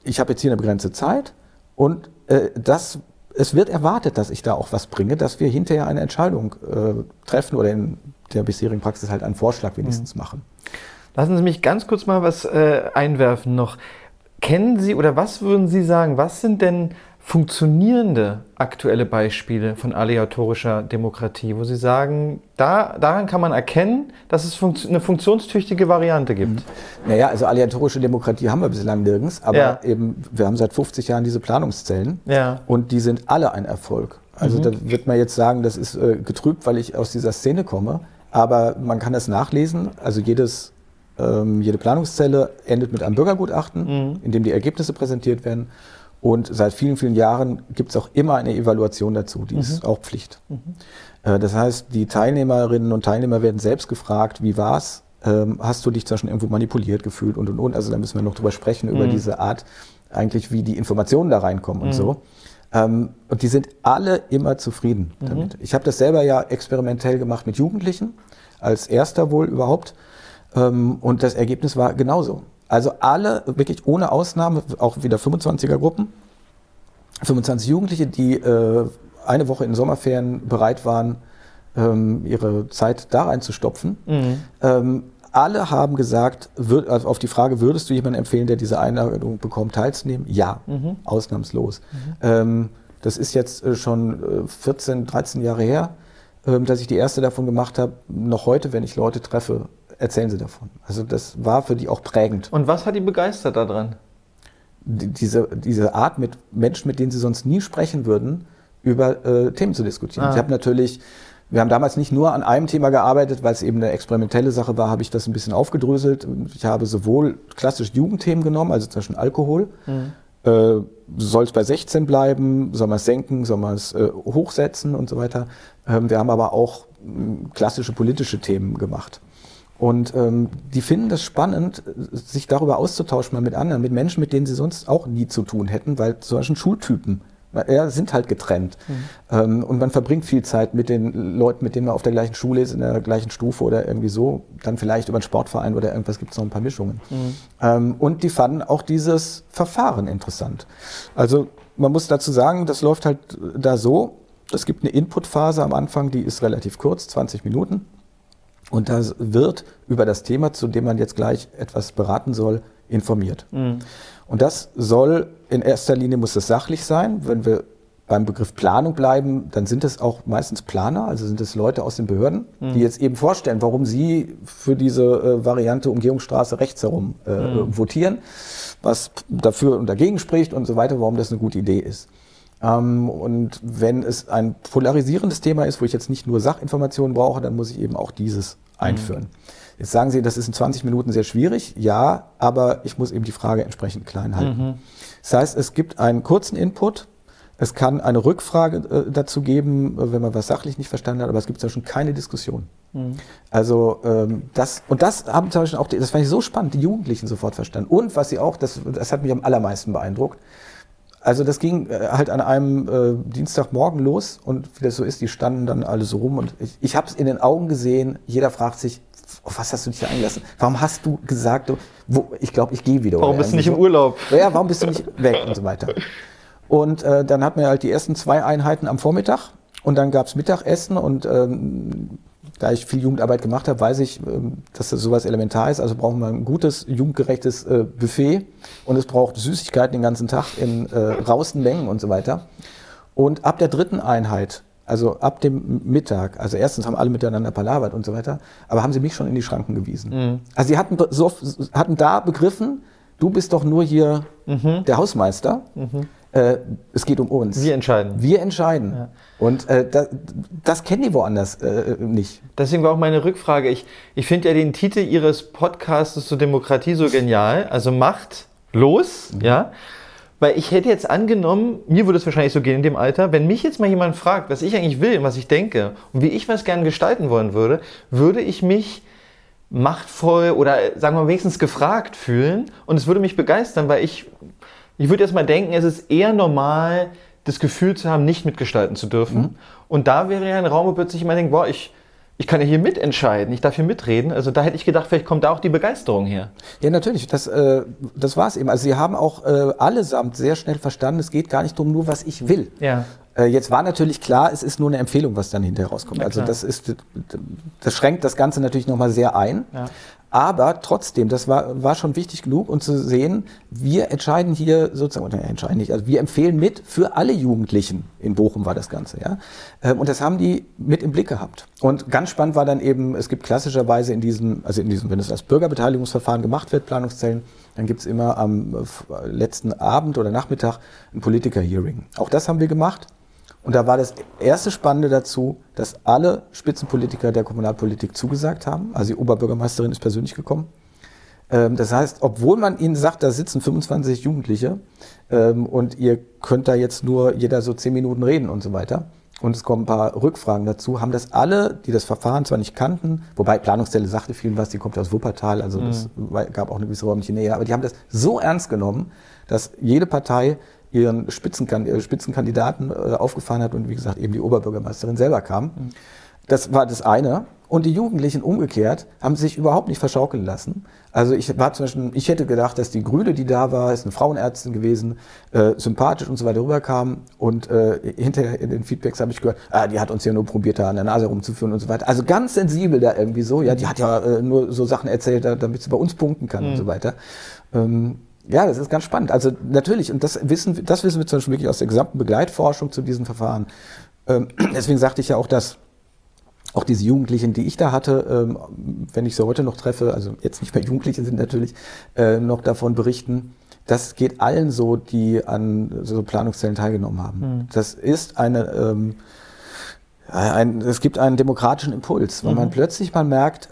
ich habe jetzt hier eine begrenzte Zeit und äh, das, es wird erwartet, dass ich da auch was bringe, dass wir hinterher eine Entscheidung äh, treffen oder in der bisherigen Praxis halt einen Vorschlag wenigstens mhm. machen. Lassen Sie mich ganz kurz mal was äh, einwerfen noch. Kennen Sie oder was würden Sie sagen, was sind denn funktionierende aktuelle Beispiele von aleatorischer Demokratie, wo Sie sagen, da, daran kann man erkennen, dass es funkt eine funktionstüchtige Variante gibt? Mhm. Naja, also aleatorische Demokratie haben wir bislang nirgends, aber ja. eben, wir haben seit 50 Jahren diese Planungszellen ja. und die sind alle ein Erfolg. Also mhm. da wird man jetzt sagen, das ist äh, getrübt, weil ich aus dieser Szene komme, aber man kann das nachlesen, also jedes ähm, jede Planungszelle endet mit einem Bürgergutachten, mhm. in dem die Ergebnisse präsentiert werden. Und seit vielen, vielen Jahren gibt es auch immer eine Evaluation dazu, die mhm. ist auch Pflicht. Mhm. Äh, das heißt, die Teilnehmerinnen und Teilnehmer werden selbst gefragt, wie war's? Ähm, hast du dich zwar schon irgendwo manipuliert gefühlt und und und? Also da müssen wir noch drüber sprechen, mhm. über diese Art, eigentlich wie die Informationen da reinkommen und mhm. so. Ähm, und die sind alle immer zufrieden mhm. damit. Ich habe das selber ja experimentell gemacht mit Jugendlichen, als erster wohl überhaupt. Ähm, und das Ergebnis war genauso. Also alle, wirklich ohne Ausnahme, auch wieder 25er Gruppen, 25 Jugendliche, die äh, eine Woche in Sommerferien bereit waren, ähm, ihre Zeit da reinzustopfen. Mhm. Ähm, alle haben gesagt, würd, also auf die Frage, würdest du jemanden empfehlen, der diese Einladung bekommt, teilzunehmen? Ja, mhm. ausnahmslos. Mhm. Ähm, das ist jetzt äh, schon 14, äh, 13 Jahre her, ähm, dass ich die erste davon gemacht habe. Noch heute, wenn ich Leute treffe, erzählen sie davon. Also das war für die auch prägend. Und was hat die begeistert daran? Diese, diese Art, mit Menschen, mit denen sie sonst nie sprechen würden, über äh, Themen zu diskutieren. Ah. Ich habe natürlich, wir haben damals nicht nur an einem Thema gearbeitet, weil es eben eine experimentelle Sache war, habe ich das ein bisschen aufgedröselt. Ich habe sowohl klassisch Jugendthemen genommen, also zum Beispiel Alkohol. Mhm. Äh, soll es bei 16 bleiben? Soll man es senken? Soll man es äh, hochsetzen und so weiter? Ähm, wir haben aber auch äh, klassische politische Themen gemacht. Und ähm, die finden das spannend, sich darüber auszutauschen mal mit anderen, mit Menschen, mit denen sie sonst auch nie zu tun hätten, weil solchen Schultypen ja, sind halt getrennt. Mhm. Ähm, und man verbringt viel Zeit mit den Leuten, mit denen man auf der gleichen Schule ist, in der gleichen Stufe oder irgendwie so. Dann vielleicht über einen Sportverein oder irgendwas gibt es noch ein paar Mischungen. Mhm. Ähm, und die fanden auch dieses Verfahren interessant. Also man muss dazu sagen, das läuft halt da so. Es gibt eine Inputphase am Anfang, die ist relativ kurz, 20 Minuten. Und da wird über das Thema, zu dem man jetzt gleich etwas beraten soll, informiert. Mhm. Und das soll in erster Linie muss es sachlich sein. Wenn wir beim Begriff Planung bleiben, dann sind es auch meistens Planer, also sind es Leute aus den Behörden, mhm. die jetzt eben vorstellen, warum sie für diese äh, Variante Umgehungsstraße rechts herum äh, mhm. votieren, was dafür und dagegen spricht und so weiter, warum das eine gute Idee ist. Ähm, und wenn es ein polarisierendes Thema ist, wo ich jetzt nicht nur Sachinformationen brauche, dann muss ich eben auch dieses einführen. Mhm. Jetzt sagen Sie, das ist in 20 Minuten sehr schwierig. Ja, aber ich muss eben die Frage entsprechend klein halten. Mhm. Das heißt, es gibt einen kurzen Input. Es kann eine Rückfrage äh, dazu geben, wenn man was sachlich nicht verstanden hat, aber es gibt ja schon keine Diskussion. Mhm. Also ähm, das und das haben zum Beispiel auch, das fand ich so spannend, die Jugendlichen sofort verstanden. Und was sie auch, das, das hat mich am allermeisten beeindruckt, also das ging äh, halt an einem äh, Dienstagmorgen los und wie das so ist, die standen dann alle so rum und ich, ich habe es in den Augen gesehen, jeder fragt sich, auf was hast du dich eingelassen? Warum hast du gesagt, wo, ich glaube, ich gehe wieder? Warum bist du nicht so. im Urlaub? Ja, warum bist du nicht weg und so weiter. Und äh, dann hatten wir halt die ersten zwei Einheiten am Vormittag und dann gab's Mittagessen und ähm, da ich viel Jugendarbeit gemacht habe, weiß ich, ähm, dass das sowas elementar ist. Also brauchen wir ein gutes, jugendgerechtes äh, Buffet und es braucht Süßigkeiten den ganzen Tag in äh, rausten Mengen und so weiter. Und ab der dritten Einheit, also ab dem Mittag, also erstens haben alle miteinander palavert und so weiter, aber haben sie mich schon in die Schranken gewiesen. Mhm. Also sie hatten, so, hatten da begriffen, du bist doch nur hier mhm. der Hausmeister. Mhm. Äh, es geht um uns. Wir entscheiden. Wir entscheiden. Ja. Und äh, das, das, kennen die woanders äh, nicht. Deswegen war auch meine Rückfrage. Ich, ich finde ja den Titel Ihres Podcasts zur Demokratie so genial. Also Macht los, mhm. ja. Weil ich hätte jetzt angenommen, mir würde es wahrscheinlich so gehen in dem Alter, wenn mich jetzt mal jemand fragt, was ich eigentlich will, was ich denke und wie ich was gerne gestalten wollen würde, würde ich mich machtvoll oder sagen wir mal wenigstens gefragt fühlen und es würde mich begeistern, weil ich, ich würde erst mal denken, es ist eher normal, das Gefühl zu haben, nicht mitgestalten zu dürfen. Mhm. Und da wäre ja ein Raum, wo plötzlich jemand denkt, boah, ich, ich kann ja hier mitentscheiden, ich darf hier mitreden. Also da hätte ich gedacht, vielleicht kommt da auch die Begeisterung her. Ja, natürlich, das, äh, das war es eben. Also sie haben auch äh, allesamt sehr schnell verstanden, es geht gar nicht darum, nur was ich will. Ja. Äh, jetzt war natürlich klar, es ist nur eine Empfehlung, was dann hinterher rauskommt. also das ist, das schränkt das Ganze natürlich nochmal sehr ein. Ja. Aber trotzdem, das war, war schon wichtig genug, um zu sehen, wir entscheiden hier sozusagen, oder entscheiden nicht, also wir empfehlen mit für alle Jugendlichen. In Bochum war das Ganze, ja. Ähm, und das haben die mit im Blick gehabt. Und ganz spannend war dann eben, es gibt klassischerweise in diesem, also in diesem, wenn es als Bürgerbeteiligungsverfahren gemacht wird, Planungszellen, dann gibt's immer am äh, letzten Abend oder Nachmittag ein Politiker-Hearing. Auch das haben wir gemacht. Und da war das erste Spannende dazu, dass alle Spitzenpolitiker der Kommunalpolitik zugesagt haben. Also die Oberbürgermeisterin ist persönlich gekommen. Ähm, das heißt, obwohl man ihnen sagt, da sitzen 25 Jugendliche ähm, und ihr könnt da jetzt nur jeder so 10 Minuten reden und so weiter. Und es kommen ein paar Rückfragen dazu, haben das alle, die das Verfahren zwar nicht kannten, wobei Planungsstelle sagte vielen was, die kommt aus Wuppertal, also das mhm. gab auch eine gewisse räumliche Nähe, aber die haben das so ernst genommen, dass jede Partei ihren Spitzenkand Spitzenkandidaten äh, aufgefahren hat und wie gesagt eben die Oberbürgermeisterin selber kam. Mhm. Das war das eine. Und die Jugendlichen umgekehrt haben sich überhaupt nicht verschaukeln lassen. Also ich war zum Beispiel, ich hätte gedacht, dass die Grüne, die da war, ist eine Frauenärztin gewesen, äh, sympathisch und so weiter rüberkam. Und äh, hinterher in den Feedbacks habe ich gehört, ah, die hat uns ja nur probiert, da an der Nase rumzuführen und so weiter. Also ganz sensibel da irgendwie so. Ja, die hat ja äh, nur so Sachen erzählt, damit sie bei uns punkten kann mhm. und so weiter. Ähm, ja, das ist ganz spannend. Also natürlich, und das wissen, das wissen wir zum Beispiel wirklich aus der gesamten Begleitforschung zu diesen Verfahren. Ähm, deswegen sagte ich ja auch, dass auch diese Jugendlichen, die ich da hatte, ähm, wenn ich sie heute noch treffe, also jetzt nicht mehr Jugendliche sind natürlich, äh, noch davon berichten, das geht allen so, die an so Planungszellen teilgenommen haben. Mhm. Das ist eine, ähm, ein, es gibt einen demokratischen Impuls, weil mhm. man plötzlich mal merkt,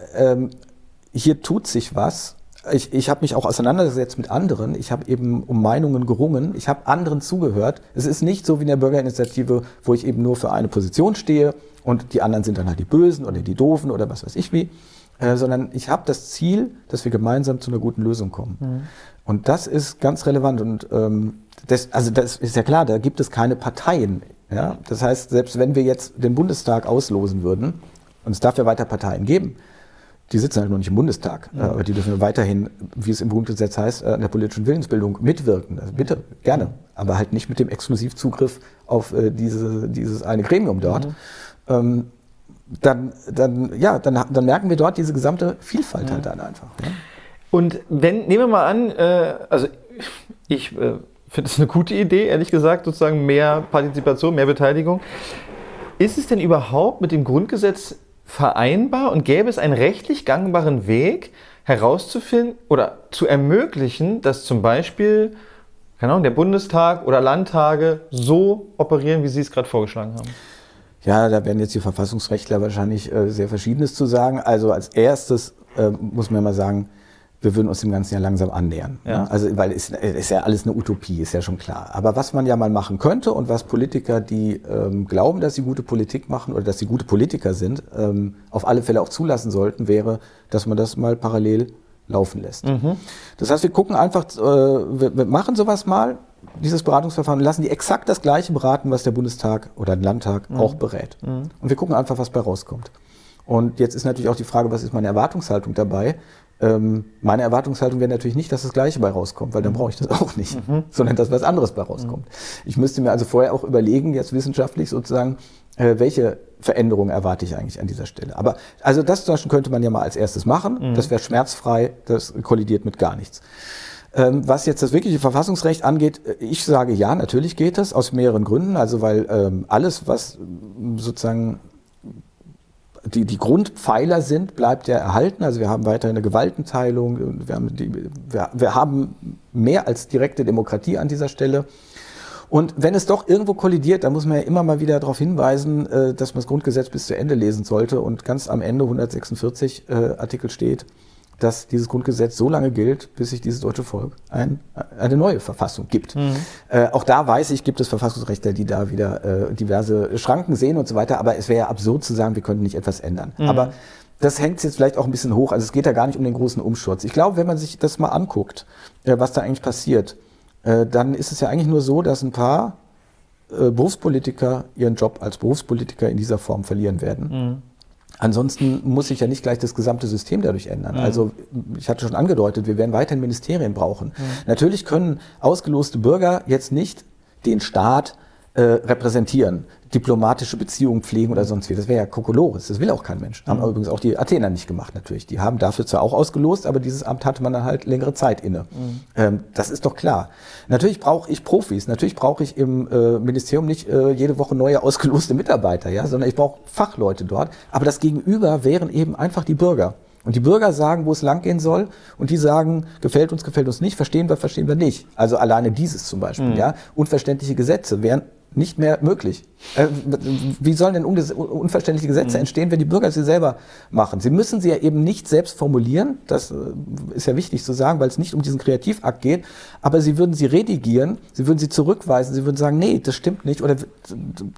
hier tut sich was ich, ich habe mich auch auseinandergesetzt mit anderen. Ich habe eben um Meinungen gerungen. Ich habe anderen zugehört. Es ist nicht so wie in der Bürgerinitiative, wo ich eben nur für eine Position stehe und die anderen sind dann halt die Bösen oder die Doofen oder was weiß ich wie, äh, sondern ich habe das Ziel, dass wir gemeinsam zu einer guten Lösung kommen. Mhm. Und das ist ganz relevant. Und ähm, das, also das ist ja klar, da gibt es keine Parteien. Ja? Das heißt, selbst wenn wir jetzt den Bundestag auslosen würden, und es darf ja weiter Parteien geben, die sitzen halt noch nicht im Bundestag, ja. aber die dürfen weiterhin, wie es im Grundgesetz heißt, an der politischen Willensbildung mitwirken. Also bitte, gerne, aber halt nicht mit dem Exklusivzugriff auf äh, diese, dieses eine Gremium dort. Mhm. Ähm, dann, dann, ja, dann, dann merken wir dort diese gesamte Vielfalt mhm. halt dann einfach. Ja? Und wenn, nehmen wir mal an, äh, also ich äh, finde es eine gute Idee, ehrlich gesagt, sozusagen mehr Partizipation, mehr Beteiligung. Ist es denn überhaupt mit dem Grundgesetz vereinbar und gäbe es einen rechtlich gangbaren Weg herauszufinden oder zu ermöglichen, dass zum Beispiel Ahnung, der Bundestag oder Landtage so operieren, wie Sie es gerade vorgeschlagen haben? Ja, da werden jetzt die Verfassungsrechtler wahrscheinlich äh, sehr Verschiedenes zu sagen. Also als erstes äh, muss man mal sagen, wir würden uns dem Ganzen ja langsam annähern. Ja. Ne? Also, weil es ist ja alles eine Utopie, ist ja schon klar. Aber was man ja mal machen könnte und was Politiker, die ähm, glauben, dass sie gute Politik machen oder dass sie gute Politiker sind, ähm, auf alle Fälle auch zulassen sollten, wäre, dass man das mal parallel laufen lässt. Mhm. Das heißt, wir gucken einfach, äh, wir, wir machen sowas mal, dieses Beratungsverfahren, lassen die exakt das gleiche beraten, was der Bundestag oder der Landtag mhm. auch berät. Mhm. Und wir gucken einfach, was bei rauskommt. Und jetzt ist natürlich auch die Frage, was ist meine Erwartungshaltung dabei? Ähm, meine Erwartungshaltung wäre natürlich nicht, dass das Gleiche bei rauskommt, weil dann brauche ich das auch nicht, mhm. sondern dass was anderes bei rauskommt. Mhm. Ich müsste mir also vorher auch überlegen, jetzt wissenschaftlich sozusagen, äh, welche Veränderungen erwarte ich eigentlich an dieser Stelle. Aber also das zum Beispiel könnte man ja mal als erstes machen. Mhm. Das wäre schmerzfrei, das kollidiert mit gar nichts. Ähm, was jetzt das wirkliche Verfassungsrecht angeht, äh, ich sage ja, natürlich geht das aus mehreren Gründen. Also weil ähm, alles, was sozusagen die, die Grundpfeiler sind, bleibt ja erhalten. Also wir haben weiterhin eine Gewaltenteilung, wir haben, die, wir, wir haben mehr als direkte Demokratie an dieser Stelle. Und wenn es doch irgendwo kollidiert, dann muss man ja immer mal wieder darauf hinweisen, äh, dass man das Grundgesetz bis zu Ende lesen sollte. Und ganz am Ende 146 äh, Artikel steht, dass dieses Grundgesetz so lange gilt, bis sich dieses deutsche Volk ein, eine neue Verfassung gibt. Mhm. Äh, auch da weiß ich, gibt es Verfassungsrechtler, die da wieder äh, diverse Schranken sehen und so weiter, aber es wäre ja absurd zu sagen, wir könnten nicht etwas ändern. Mhm. Aber das hängt jetzt vielleicht auch ein bisschen hoch. Also es geht da gar nicht um den großen Umsturz. Ich glaube, wenn man sich das mal anguckt, äh, was da eigentlich passiert, äh, dann ist es ja eigentlich nur so, dass ein paar äh, Berufspolitiker ihren Job als Berufspolitiker in dieser Form verlieren werden. Mhm. Ansonsten muss sich ja nicht gleich das gesamte System dadurch ändern. Mhm. Also ich hatte schon angedeutet, wir werden weiterhin Ministerien brauchen. Mhm. Natürlich können ausgeloste Bürger jetzt nicht den Staat äh, repräsentieren diplomatische Beziehungen pflegen oder sonst wie. Das wäre ja Kokolores. Das will auch kein Mensch. Haben mhm. übrigens auch die Athener nicht gemacht natürlich. Die haben dafür zwar auch ausgelost, aber dieses Amt hatte man dann halt längere Zeit inne. Mhm. Ähm, das ist doch klar. Natürlich brauche ich Profis. Natürlich brauche ich im äh, Ministerium nicht äh, jede Woche neue ausgeloste Mitarbeiter, ja, sondern ich brauche Fachleute dort. Aber das Gegenüber wären eben einfach die Bürger. Und die Bürger sagen, wo es langgehen soll, und die sagen, gefällt uns, gefällt uns nicht, verstehen wir, verstehen wir nicht. Also alleine dieses zum Beispiel, mhm. ja. Unverständliche Gesetze wären nicht mehr möglich. Äh, wie sollen denn unverständliche Gesetze mhm. entstehen, wenn die Bürger sie selber machen? Sie müssen sie ja eben nicht selbst formulieren, das äh, ist ja wichtig zu sagen, weil es nicht um diesen Kreativakt geht, aber sie würden sie redigieren, sie würden sie zurückweisen, sie würden sagen, nee, das stimmt nicht oder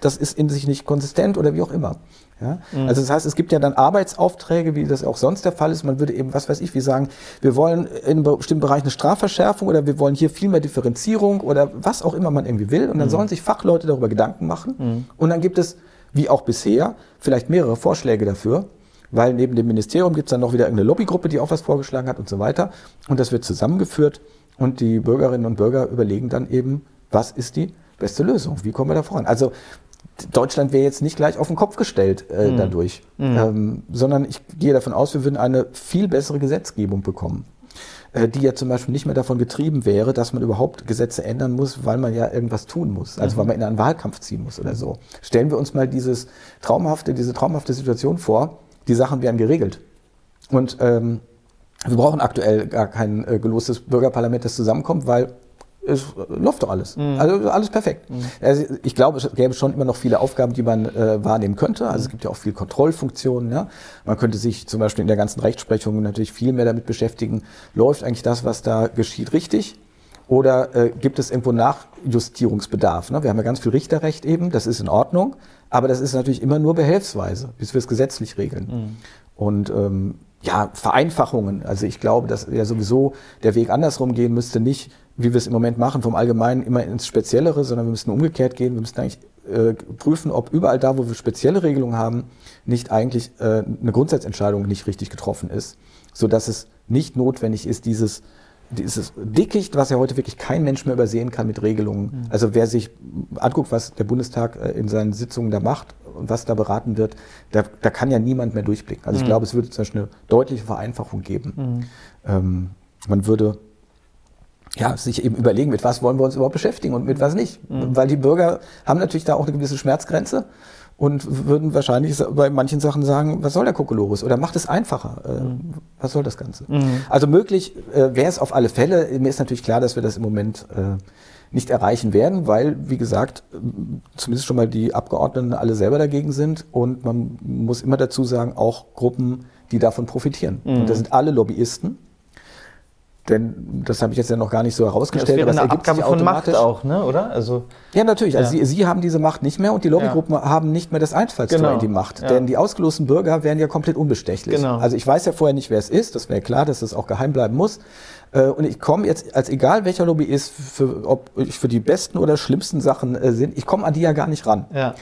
das ist in sich nicht konsistent oder wie auch immer. Ja? Mhm. Also das heißt, es gibt ja dann Arbeitsaufträge, wie das auch sonst der Fall ist. Man würde eben, was weiß ich, wie sagen, wir wollen in einem bestimmten Bereich eine Strafverschärfung oder wir wollen hier viel mehr Differenzierung oder was auch immer man irgendwie will. Und dann mhm. sollen sich Fachleute darüber Gedanken machen. Mhm. Und dann gibt es, wie auch bisher, vielleicht mehrere Vorschläge dafür. Weil neben dem Ministerium gibt es dann noch wieder irgendeine Lobbygruppe, die auch was vorgeschlagen hat und so weiter. Und das wird zusammengeführt und die Bürgerinnen und Bürger überlegen dann eben, was ist die beste Lösung? Wie kommen wir da voran? Also Deutschland wäre jetzt nicht gleich auf den Kopf gestellt äh, mhm. dadurch, mhm. Ähm, sondern ich gehe davon aus, wir würden eine viel bessere Gesetzgebung bekommen, die ja zum Beispiel nicht mehr davon getrieben wäre, dass man überhaupt Gesetze ändern muss, weil man ja irgendwas tun muss, also mhm. weil man in einen Wahlkampf ziehen muss oder so. Stellen wir uns mal dieses traumhafte, diese traumhafte Situation vor, die Sachen werden geregelt. Und ähm, wir brauchen aktuell gar kein äh, gelostes Bürgerparlament, das zusammenkommt, weil es läuft doch alles. Mhm. Also alles perfekt. Mhm. Also ich glaube, es gäbe schon immer noch viele Aufgaben, die man äh, wahrnehmen könnte. Also mhm. es gibt ja auch viel Kontrollfunktionen. Ja? Man könnte sich zum Beispiel in der ganzen Rechtsprechung natürlich viel mehr damit beschäftigen. Läuft eigentlich das, was da geschieht, richtig? Oder äh, gibt es irgendwo Nachjustierungsbedarf? Ne? Wir haben ja ganz viel Richterrecht eben, das ist in Ordnung, aber das ist natürlich immer nur behelfsweise, bis wir es gesetzlich regeln. Mhm. Und ähm, ja, Vereinfachungen. Also ich glaube, dass ja sowieso der Weg andersrum gehen müsste, nicht wie wir es im Moment machen, vom Allgemeinen immer ins Speziellere, sondern wir müssen umgekehrt gehen. Wir müssen eigentlich äh, prüfen, ob überall da, wo wir spezielle Regelungen haben, nicht eigentlich äh, eine Grundsatzentscheidung nicht richtig getroffen ist, so dass es nicht notwendig ist, dieses dieses Dickicht, was ja heute wirklich kein Mensch mehr übersehen kann mit Regelungen. Mhm. Also wer sich anguckt, was der Bundestag äh, in seinen Sitzungen da macht und was da beraten wird, da, da kann ja niemand mehr durchblicken. Also ich mhm. glaube, es würde zum Beispiel eine deutliche Vereinfachung geben. Mhm. Ähm, man würde ja, sich eben überlegen, mit was wollen wir uns überhaupt beschäftigen und mit was nicht. Mhm. Weil die Bürger haben natürlich da auch eine gewisse Schmerzgrenze und würden wahrscheinlich bei manchen Sachen sagen, was soll der Kokolores? Oder macht es einfacher. Äh, mhm. Was soll das Ganze? Mhm. Also möglich äh, wäre es auf alle Fälle. Mir ist natürlich klar, dass wir das im Moment äh, nicht erreichen werden, weil, wie gesagt, zumindest schon mal die Abgeordneten alle selber dagegen sind und man muss immer dazu sagen, auch Gruppen, die davon profitieren. Mhm. Und das sind alle Lobbyisten denn das habe ich jetzt ja noch gar nicht so herausgestellt. Ja, das wäre eine Abgabe von Macht auch, ne? oder? Also, ja, natürlich. Also ja. Sie, Sie haben diese Macht nicht mehr und die Lobbygruppen ja. haben nicht mehr das Einfallstor genau. in die Macht. Ja. Denn die ausgelosten Bürger wären ja komplett unbestechlich. Genau. Also ich weiß ja vorher nicht, wer es ist. Das wäre klar, dass es das auch geheim bleiben muss. Äh, und ich komme jetzt, als egal welcher Lobbyist, für, ob ich für die besten oder schlimmsten Sachen äh, sind, ich komme an die ja gar nicht ran. Ja.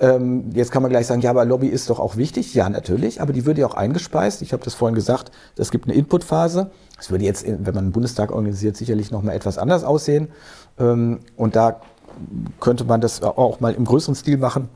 Ähm, jetzt kann man gleich sagen, ja, aber Lobby ist doch auch wichtig. Ja, natürlich, aber die würde ja auch eingespeist. Ich habe das vorhin gesagt, es gibt eine Inputphase. Das würde jetzt, wenn man einen Bundestag organisiert, sicherlich noch mal etwas anders aussehen. Ähm, und da könnte man das auch mal im größeren Stil machen.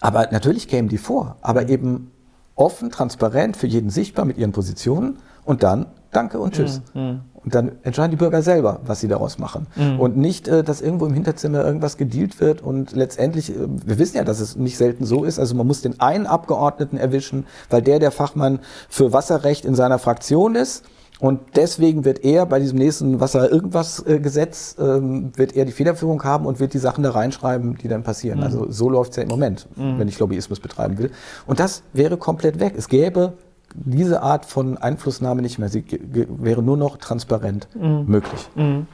Aber natürlich kämen die vor, aber eben offen, transparent, für jeden sichtbar mit ihren Positionen und dann Danke und Tschüss. Mhm. Und dann entscheiden die Bürger selber, was sie daraus machen. Mhm. Und nicht, äh, dass irgendwo im Hinterzimmer irgendwas gedealt wird und letztendlich, äh, wir wissen ja, dass es nicht selten so ist, also man muss den einen Abgeordneten erwischen, weil der der Fachmann für Wasserrecht in seiner Fraktion ist. Und deswegen wird er bei diesem nächsten Wasser irgendwas äh, Gesetz, ähm, wird er die Federführung haben und wird die Sachen da reinschreiben, die dann passieren. Mhm. Also so läuft's ja im Moment, mhm. wenn ich Lobbyismus betreiben will. Und das wäre komplett weg. Es gäbe diese Art von Einflussnahme nicht mehr. Sie wäre nur noch transparent mhm. möglich. Mhm.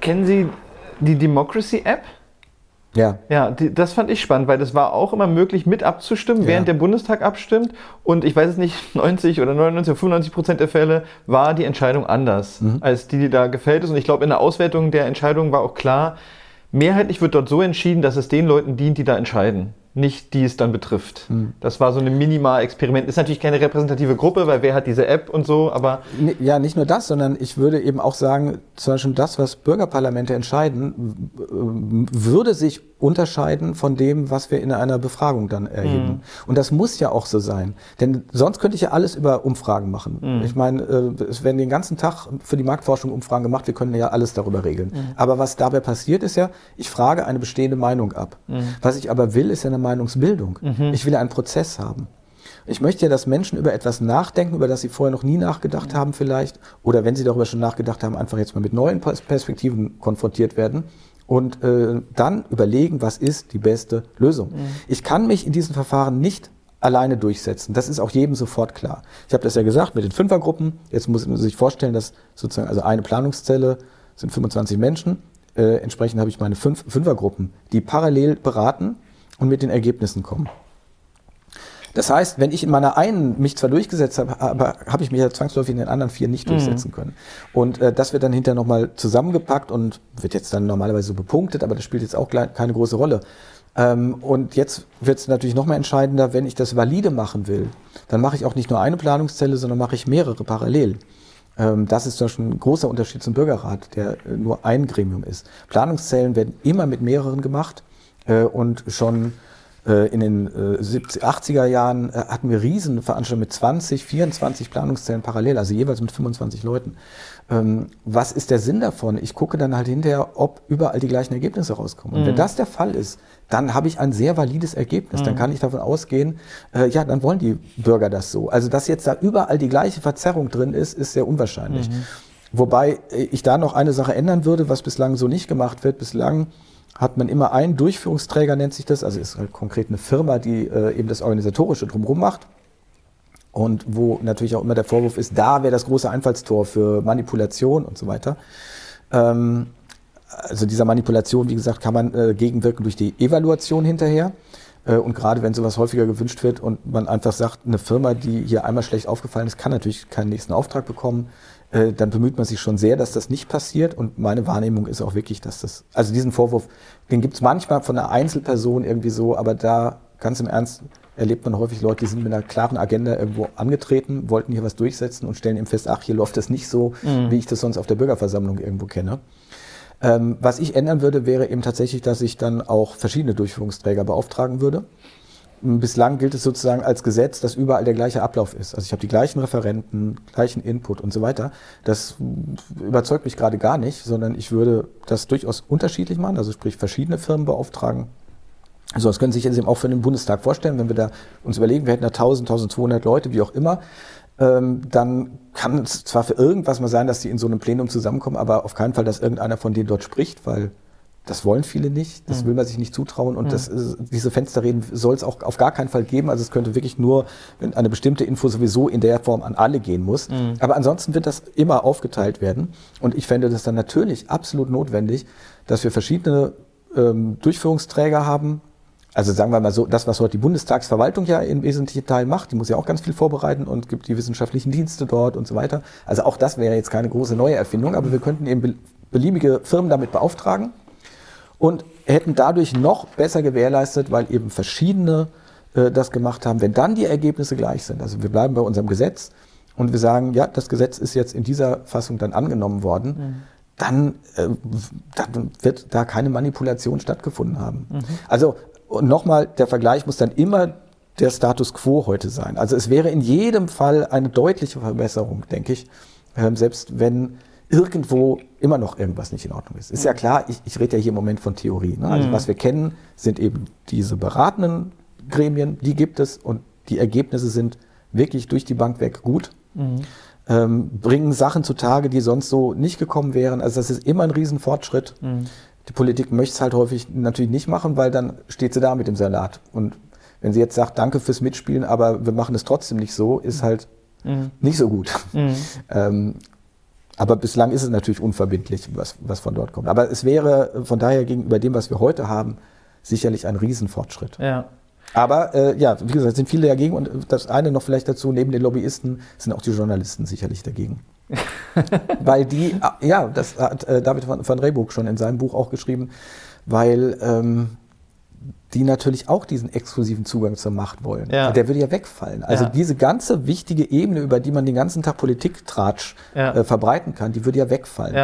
Kennen Sie die Democracy App? Ja. Ja, die, das fand ich spannend, weil das war auch immer möglich, mit abzustimmen, ja. während der Bundestag abstimmt. Und ich weiß es nicht, 90 oder 99 oder 95 Prozent der Fälle war die Entscheidung anders, mhm. als die, die da gefällt ist. Und ich glaube, in der Auswertung der Entscheidung war auch klar, mehrheitlich wird dort so entschieden, dass es den Leuten dient, die da entscheiden nicht die es dann betrifft. Hm. Das war so ein Minimal-Experiment. Ist natürlich keine repräsentative Gruppe, weil wer hat diese App und so, aber. Ja, nicht nur das, sondern ich würde eben auch sagen, zum Beispiel das, was Bürgerparlamente entscheiden, würde sich unterscheiden von dem, was wir in einer Befragung dann erheben. Mhm. Und das muss ja auch so sein. Denn sonst könnte ich ja alles über Umfragen machen. Mhm. Ich meine, äh, es werden den ganzen Tag für die Marktforschung Umfragen gemacht, wir können ja alles darüber regeln. Mhm. Aber was dabei passiert ist ja, ich frage eine bestehende Meinung ab. Mhm. Was ich aber will, ist ja eine Meinungsbildung. Mhm. Ich will einen Prozess haben. Ich möchte ja, dass Menschen über etwas nachdenken, über das sie vorher noch nie nachgedacht haben vielleicht, oder wenn sie darüber schon nachgedacht haben, einfach jetzt mal mit neuen Perspektiven konfrontiert werden und äh, dann überlegen, was ist die beste Lösung. Mhm. Ich kann mich in diesen Verfahren nicht alleine durchsetzen. Das ist auch jedem sofort klar. Ich habe das ja gesagt mit den Fünfergruppen. Jetzt muss man sich vorstellen, dass sozusagen also eine Planungszelle sind 25 Menschen. Äh, entsprechend habe ich meine fünf Fünfergruppen, die parallel beraten und mit den Ergebnissen kommen. Das heißt, wenn ich in meiner einen mich zwar durchgesetzt habe, aber habe ich mich ja zwangsläufig in den anderen vier nicht mhm. durchsetzen können. Und äh, das wird dann hinterher nochmal zusammengepackt und wird jetzt dann normalerweise so bepunktet, aber das spielt jetzt auch keine große Rolle. Ähm, und jetzt wird es natürlich noch mal entscheidender, wenn ich das valide machen will, dann mache ich auch nicht nur eine Planungszelle, sondern mache ich mehrere parallel. Ähm, das ist schon ein großer Unterschied zum Bürgerrat, der äh, nur ein Gremium ist. Planungszellen werden immer mit mehreren gemacht äh, und schon in den 70, äh, 80er Jahren äh, hatten wir Riesenveranstaltungen mit 20, 24 Planungszellen parallel, also jeweils mit 25 Leuten. Ähm, was ist der Sinn davon? Ich gucke dann halt hinterher, ob überall die gleichen Ergebnisse rauskommen. Und mhm. wenn das der Fall ist, dann habe ich ein sehr valides Ergebnis. Mhm. Dann kann ich davon ausgehen, äh, ja, dann wollen die Bürger das so. Also, dass jetzt da überall die gleiche Verzerrung drin ist, ist sehr unwahrscheinlich. Mhm. Wobei ich da noch eine Sache ändern würde, was bislang so nicht gemacht wird. Bislang hat man immer einen Durchführungsträger, nennt sich das. Also ist halt konkret eine Firma, die äh, eben das Organisatorische drumherum macht. Und wo natürlich auch immer der Vorwurf ist, da wäre das große Einfallstor für Manipulation und so weiter. Ähm, also dieser Manipulation, wie gesagt, kann man äh, gegenwirken durch die Evaluation hinterher. Äh, und gerade wenn sowas häufiger gewünscht wird und man einfach sagt, eine Firma, die hier einmal schlecht aufgefallen ist, kann natürlich keinen nächsten Auftrag bekommen. Äh, dann bemüht man sich schon sehr, dass das nicht passiert. Und meine Wahrnehmung ist auch wirklich, dass das, also diesen Vorwurf, den gibt es manchmal von einer Einzelperson irgendwie so, aber da ganz im Ernst erlebt man häufig Leute, die sind mit einer klaren Agenda irgendwo angetreten, wollten hier was durchsetzen und stellen eben fest, ach, hier läuft das nicht so, mhm. wie ich das sonst auf der Bürgerversammlung irgendwo kenne. Ähm, was ich ändern würde, wäre eben tatsächlich, dass ich dann auch verschiedene Durchführungsträger beauftragen würde. Bislang gilt es sozusagen als Gesetz, dass überall der gleiche Ablauf ist. Also ich habe die gleichen Referenten, gleichen Input und so weiter. Das überzeugt mich gerade gar nicht, sondern ich würde das durchaus unterschiedlich machen, also sprich verschiedene Firmen beauftragen. Also das können Sie sich jetzt eben auch für den Bundestag vorstellen, wenn wir da uns überlegen, wir hätten da 1000, 1200 Leute, wie auch immer, ähm, dann kann es zwar für irgendwas mal sein, dass die in so einem Plenum zusammenkommen, aber auf keinen Fall, dass irgendeiner von denen dort spricht, weil das wollen viele nicht, das mhm. will man sich nicht zutrauen und mhm. das, diese Fensterreden soll es auch auf gar keinen Fall geben. Also es könnte wirklich nur, wenn eine bestimmte Info sowieso in der Form an alle gehen muss. Mhm. Aber ansonsten wird das immer aufgeteilt werden. Und ich fände das dann natürlich absolut notwendig, dass wir verschiedene ähm, Durchführungsträger haben. Also sagen wir mal so, das, was heute die Bundestagsverwaltung ja im wesentlichen Teil macht, die muss ja auch ganz viel vorbereiten und gibt die wissenschaftlichen Dienste dort und so weiter. Also auch das wäre jetzt keine große neue Erfindung, aber wir könnten eben beliebige Firmen damit beauftragen und hätten dadurch noch besser gewährleistet, weil eben verschiedene äh, das gemacht haben, wenn dann die Ergebnisse gleich sind. Also wir bleiben bei unserem Gesetz und wir sagen, ja, das Gesetz ist jetzt in dieser Fassung dann angenommen worden. Mhm. Dann, äh, dann, wird da keine Manipulation stattgefunden haben. Mhm. Also nochmal, der Vergleich muss dann immer der Status quo heute sein. Also es wäre in jedem Fall eine deutliche Verbesserung, denke ich, ähm, selbst wenn irgendwo immer noch irgendwas nicht in Ordnung ist. Ist ja klar, ich, ich rede ja hier im Moment von Theorie. Ne? Also mhm. was wir kennen, sind eben diese beratenden Gremien, die gibt es und die Ergebnisse sind wirklich durch die Bank weg gut. Mhm. Ähm, bringen Sachen zutage, die sonst so nicht gekommen wären. Also das ist immer ein Riesenfortschritt. Mhm. Die Politik möchte es halt häufig natürlich nicht machen, weil dann steht sie da mit dem Salat. Und wenn sie jetzt sagt, danke fürs Mitspielen, aber wir machen es trotzdem nicht so, ist halt mhm. nicht so gut. Mhm. Ähm, aber bislang ist es natürlich unverbindlich, was, was von dort kommt. Aber es wäre von daher gegenüber dem, was wir heute haben, sicherlich ein Riesenfortschritt. Ja. Aber äh, ja, wie gesagt, sind viele dagegen und das eine noch vielleicht dazu, neben den Lobbyisten sind auch die Journalisten sicherlich dagegen. weil die, äh, ja, das hat äh, David van, van Rehburg schon in seinem Buch auch geschrieben, weil ähm, die natürlich auch diesen exklusiven Zugang zur Macht wollen. Ja. Der würde ja wegfallen. Also ja. diese ganze wichtige Ebene, über die man den ganzen Tag Politiktratsch ja. äh, verbreiten kann, die würde ja wegfallen.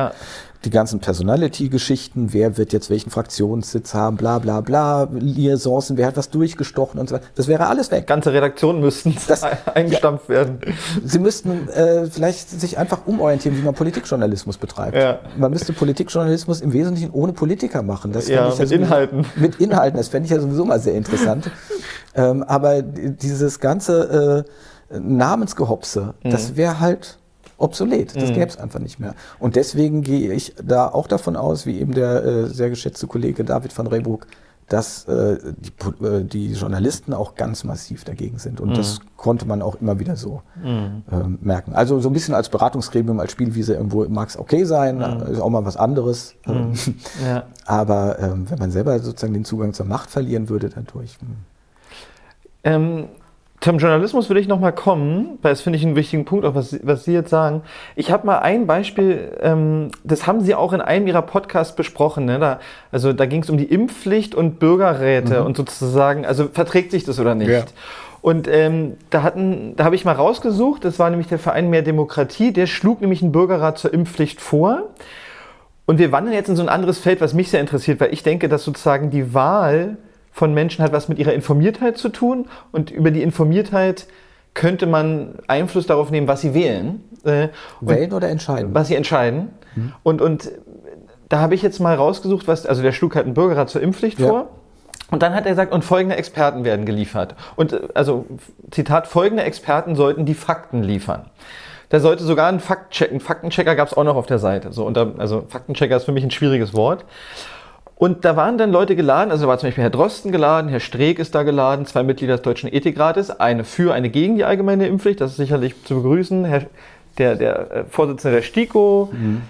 Die ganzen Personality-Geschichten, wer wird jetzt welchen Fraktionssitz haben, bla bla bla, Liaisons, wer hat was durchgestochen und so weiter. Das wäre alles weg. Ganze Redaktionen müssten das, eingestampft ja, werden. Sie müssten äh, vielleicht sich einfach umorientieren, wie man Politikjournalismus betreibt. Ja. Man müsste Politikjournalismus im Wesentlichen ohne Politiker machen. Das ja, ich mit ja Inhalten. Mit Inhalten, das fände ich ja sowieso mal sehr interessant. ähm, aber dieses ganze äh, Namensgehopse, mhm. das wäre halt obsolet. Das mhm. gäbe es einfach nicht mehr. Und deswegen gehe ich da auch davon aus, wie eben der äh, sehr geschätzte Kollege David van Reyburg, dass äh, die, äh, die, Journalisten auch ganz massiv dagegen sind. Und mhm. das konnte man auch immer wieder so mhm. ähm, merken. Also so ein bisschen als Beratungsgremium, als Spielwiese irgendwo mag es okay sein, mhm. ist auch mal was anderes. Mhm. Ja. Aber ähm, wenn man selber sozusagen den Zugang zur Macht verlieren würde dadurch. Hm. Ähm, zum Journalismus will ich nochmal kommen, weil das finde ich einen wichtigen Punkt, auch was, was Sie jetzt sagen. Ich habe mal ein Beispiel, ähm, das haben Sie auch in einem Ihrer Podcasts besprochen. Ne? Da, also da ging es um die Impfpflicht und Bürgerräte mhm. und sozusagen, also verträgt sich das oder nicht? Ja. Und ähm, da hatten, da habe ich mal rausgesucht, das war nämlich der Verein Mehr Demokratie, der schlug nämlich einen Bürgerrat zur Impfpflicht vor. Und wir wandern jetzt in so ein anderes Feld, was mich sehr interessiert, weil ich denke, dass sozusagen die Wahl von Menschen hat was mit ihrer Informiertheit zu tun und über die Informiertheit könnte man Einfluss darauf nehmen, was sie wählen. Äh, wählen oder entscheiden? Was sie entscheiden. Mhm. Und, und da habe ich jetzt mal rausgesucht, was, also der schlug halt einen Bürgerrat zur Impfpflicht ja. vor. Und dann hat er gesagt, und folgende Experten werden geliefert. Und also, Zitat, folgende Experten sollten die Fakten liefern. Da sollte sogar ein Faktcheck, ein Faktenchecker gab es auch noch auf der Seite. So, und da, also Faktenchecker ist für mich ein schwieriges Wort. Und da waren dann Leute geladen, also da war zum Beispiel Herr Drosten geladen, Herr Streeck ist da geladen, zwei Mitglieder des Deutschen Ethikrates, eine für, eine gegen die allgemeine Impfpflicht, das ist sicherlich zu begrüßen, Herr, der, der äh, Vorsitzende der STIKO, mhm.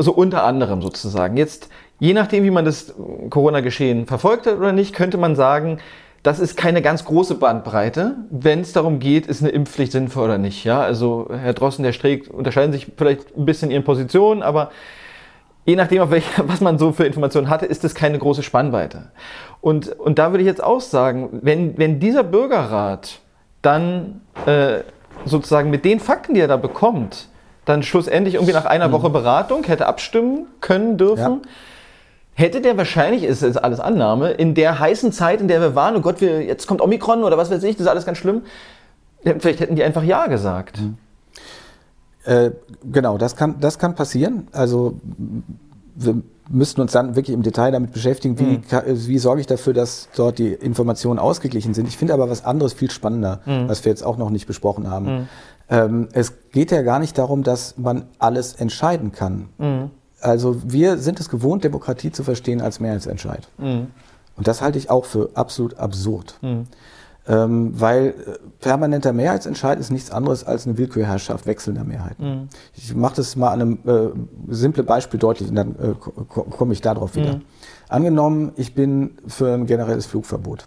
so unter anderem sozusagen. Jetzt, je nachdem, wie man das Corona-Geschehen verfolgt hat oder nicht, könnte man sagen, das ist keine ganz große Bandbreite, wenn es darum geht, ist eine Impfpflicht sinnvoll oder nicht. Ja, also Herr Drosten, der Streeck unterscheiden sich vielleicht ein bisschen in ihren Positionen, aber je nachdem, auf welche, was man so für Informationen hatte, ist das keine große Spannweite. Und, und da würde ich jetzt auch sagen, wenn, wenn dieser Bürgerrat dann äh, sozusagen mit den Fakten, die er da bekommt, dann schlussendlich irgendwie nach einer mhm. Woche Beratung hätte abstimmen können dürfen, ja. hätte der wahrscheinlich, ist, ist alles Annahme, in der heißen Zeit, in der wir waren, oh Gott, wir, jetzt kommt Omikron oder was weiß ich, das ist alles ganz schlimm, vielleicht hätten die einfach Ja gesagt. Mhm. Äh, genau, das kann, das kann passieren. Also wir müssten uns dann wirklich im Detail damit beschäftigen, wie, mhm. wie sorge ich dafür, dass dort die Informationen ausgeglichen sind. Ich finde aber was anderes viel spannender, mhm. was wir jetzt auch noch nicht besprochen haben. Mhm. Ähm, es geht ja gar nicht darum, dass man alles entscheiden kann. Mhm. Also wir sind es gewohnt, Demokratie zu verstehen als Mehrheitsentscheid. Mhm. Und das halte ich auch für absolut absurd. Mhm. Ähm, weil äh, permanenter Mehrheitsentscheid ist nichts anderes als eine Willkürherrschaft wechselnder Mehrheiten. Mhm. Ich mache das mal an einem äh, simplen Beispiel deutlich und dann äh, komme ich darauf wieder. Mhm. Angenommen, ich bin für ein generelles Flugverbot.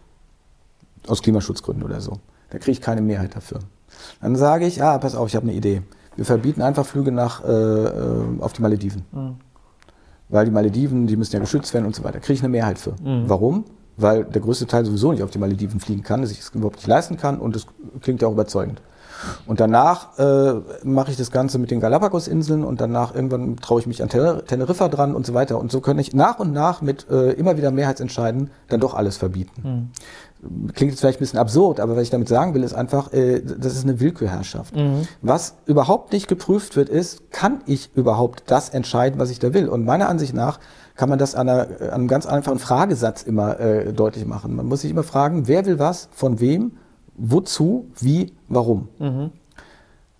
Aus Klimaschutzgründen oder so. Da kriege ich keine Mehrheit dafür. Dann sage ich, ah, pass auf, ich habe eine Idee. Wir verbieten einfach Flüge nach, äh, äh auf die Malediven. Mhm. weil die Malediven, die müssen ja geschützt werden und so weiter. Kriege ich eine Mehrheit für. Warum? Weil der größte Teil sowieso nicht auf die Malediven fliegen kann, dass ich es überhaupt nicht leisten kann und es klingt ja auch überzeugend. Und danach äh, mache ich das Ganze mit den Galapagos-Inseln und danach irgendwann traue ich mich an Tener Teneriffa dran und so weiter. Und so kann ich nach und nach mit äh, immer wieder Mehrheitsentscheiden dann doch alles verbieten. Klingt jetzt vielleicht ein bisschen absurd, aber was ich damit sagen will, ist einfach, äh, das ist eine Willkürherrschaft. Was überhaupt nicht geprüft wird, ist, kann ich überhaupt das entscheiden, was ich da will? Und meiner Ansicht nach kann man das an, einer, an einem ganz einfachen Fragesatz immer äh, deutlich machen. Man muss sich immer fragen, wer will was, von wem, wozu, wie, warum.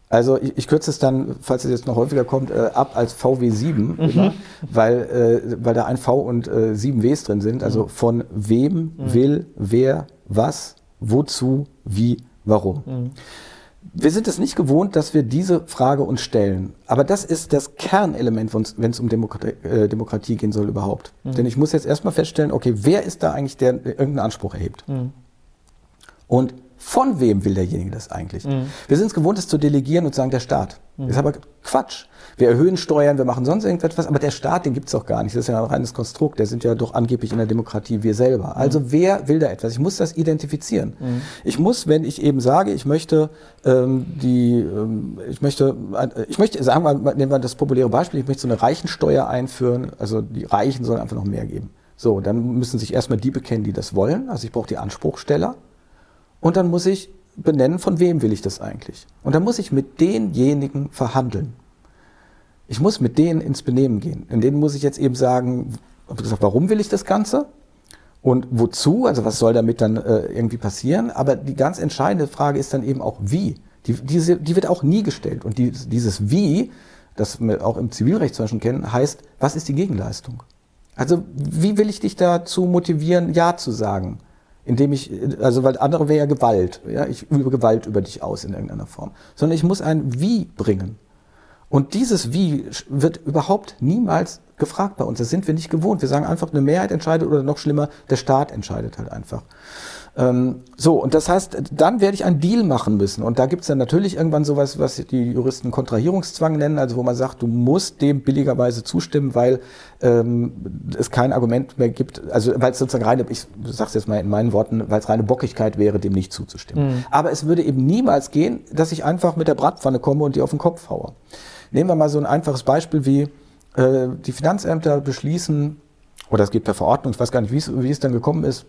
Also ich, ich kürze es dann, falls es jetzt noch häufiger kommt, äh, ab als VW7, immer, weil, äh, weil da ein V und äh, sieben Ws drin sind. Also von wem will, wer, was, wozu, wie, warum. Wir sind es nicht gewohnt, dass wir diese Frage uns stellen. Aber das ist das Kernelement, wenn es um Demokratie, äh, Demokratie gehen soll überhaupt. Denn ich muss jetzt erstmal feststellen, okay, wer ist da eigentlich, der irgendeinen Anspruch erhebt? Und von wem will derjenige das eigentlich? Wir sind es gewohnt, es zu delegieren und zu sagen, der Staat. Das ist aber Quatsch. Wir erhöhen Steuern, wir machen sonst irgendetwas, aber der Staat, den gibt's doch gar nicht. Das ist ja ein reines Konstrukt. Der sind ja doch angeblich in der Demokratie wir selber. Also wer will da etwas? Ich muss das identifizieren. Ich muss, wenn ich eben sage, ich möchte ähm, die, ähm, ich möchte, äh, ich möchte, sagen wir, mal, nehmen wir das populäre Beispiel, ich möchte so eine Reichensteuer einführen. Also die Reichen sollen einfach noch mehr geben. So, dann müssen sich erstmal die bekennen, die das wollen. Also ich brauche die Anspruchsteller. Und dann muss ich benennen, von wem will ich das eigentlich. Und dann muss ich mit denjenigen verhandeln. Ich muss mit denen ins Benehmen gehen. In denen muss ich jetzt eben sagen, warum will ich das Ganze? Und wozu? Also was soll damit dann äh, irgendwie passieren? Aber die ganz entscheidende Frage ist dann eben auch wie. Die, diese, die wird auch nie gestellt. Und die, dieses Wie, das wir auch im Zivilrecht zum Beispiel kennen, heißt, was ist die Gegenleistung? Also wie will ich dich dazu motivieren, Ja zu sagen? Indem ich, also weil andere wäre ja Gewalt. Ja? Ich übe Gewalt über dich aus in irgendeiner Form. Sondern ich muss ein Wie bringen. Und dieses Wie wird überhaupt niemals gefragt bei uns. Das sind wir nicht gewohnt. Wir sagen einfach, eine Mehrheit entscheidet oder noch schlimmer, der Staat entscheidet halt einfach. Ähm, so, und das heißt, dann werde ich einen Deal machen müssen. Und da gibt es dann natürlich irgendwann sowas, was die Juristen Kontrahierungszwang nennen, also wo man sagt, du musst dem billigerweise zustimmen, weil ähm, es kein Argument mehr gibt, also weil es sozusagen reine, ich sag's jetzt mal in meinen Worten, weil es reine Bockigkeit wäre, dem nicht zuzustimmen. Aber es würde eben niemals gehen, dass ich einfach mit der Bratpfanne komme und die auf den Kopf haue. Nehmen wir mal so ein einfaches Beispiel wie äh, die Finanzämter beschließen, oder es geht per Verordnung, ich weiß gar nicht, wie es dann gekommen ist,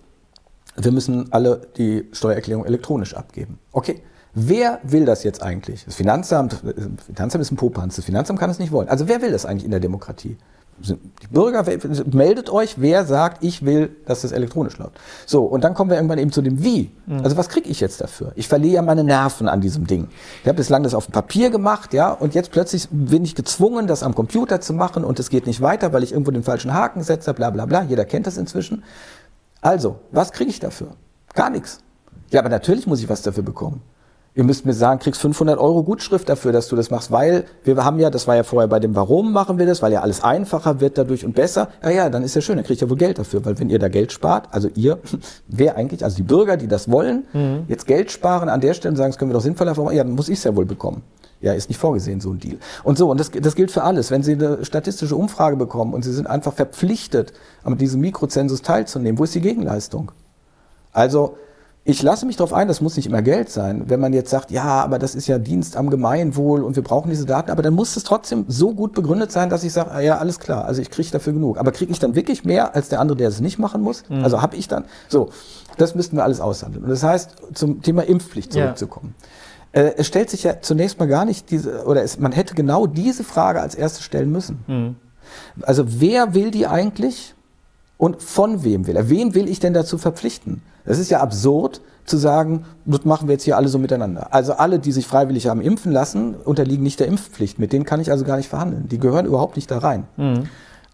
wir müssen alle die Steuererklärung elektronisch abgeben. Okay. Wer will das jetzt eigentlich? Das Finanzamt, das Finanzamt ist ein Popanz, das Finanzamt kann es nicht wollen. Also wer will das eigentlich in der Demokratie? Die Bürger, meldet euch, wer sagt, ich will, dass das elektronisch läuft. So, und dann kommen wir irgendwann eben zu dem Wie. Also was kriege ich jetzt dafür? Ich verliere ja meine Nerven an diesem Ding. Ich habe bislang das auf dem Papier gemacht, ja, und jetzt plötzlich bin ich gezwungen, das am Computer zu machen und es geht nicht weiter, weil ich irgendwo den falschen Haken setze, bla bla bla. Jeder kennt das inzwischen. Also, was kriege ich dafür? Gar nichts. Ja, aber natürlich muss ich was dafür bekommen. Ihr müsst mir sagen, kriegst 500 Euro Gutschrift dafür, dass du das machst, weil wir haben ja, das war ja vorher bei dem Warum machen wir das, weil ja alles einfacher wird dadurch und besser. Ja, ja, dann ist ja schön, dann kriegt ihr wohl Geld dafür, weil wenn ihr da Geld spart, also ihr, wer eigentlich, also die Bürger, die das wollen, jetzt Geld sparen an der Stelle und sagen, das können wir doch sinnvoller machen, ja, dann muss ich es ja wohl bekommen. Ja, ist nicht vorgesehen, so ein Deal. Und so, und das, das gilt für alles. Wenn Sie eine statistische Umfrage bekommen und Sie sind einfach verpflichtet, an diesem Mikrozensus teilzunehmen, wo ist die Gegenleistung? Also, ich lasse mich darauf ein, das muss nicht immer Geld sein. Wenn man jetzt sagt, ja, aber das ist ja Dienst am Gemeinwohl und wir brauchen diese Daten, aber dann muss es trotzdem so gut begründet sein, dass ich sage, ah, ja, alles klar, also ich kriege dafür genug. Aber kriege ich dann wirklich mehr als der andere, der es nicht machen muss? Also habe ich dann, so, das müssten wir alles aushandeln. Und das heißt, zum Thema Impfpflicht Ja. Äh, es stellt sich ja zunächst mal gar nicht diese, oder es, man hätte genau diese Frage als erste stellen müssen. Also wer will die eigentlich und von wem will er? Wen will ich denn dazu verpflichten? Das ist ja absurd zu sagen, das machen wir jetzt hier alle so miteinander. Also alle, die sich freiwillig haben impfen lassen, unterliegen nicht der Impfpflicht. Mit denen kann ich also gar nicht verhandeln. Die gehören überhaupt nicht da rein.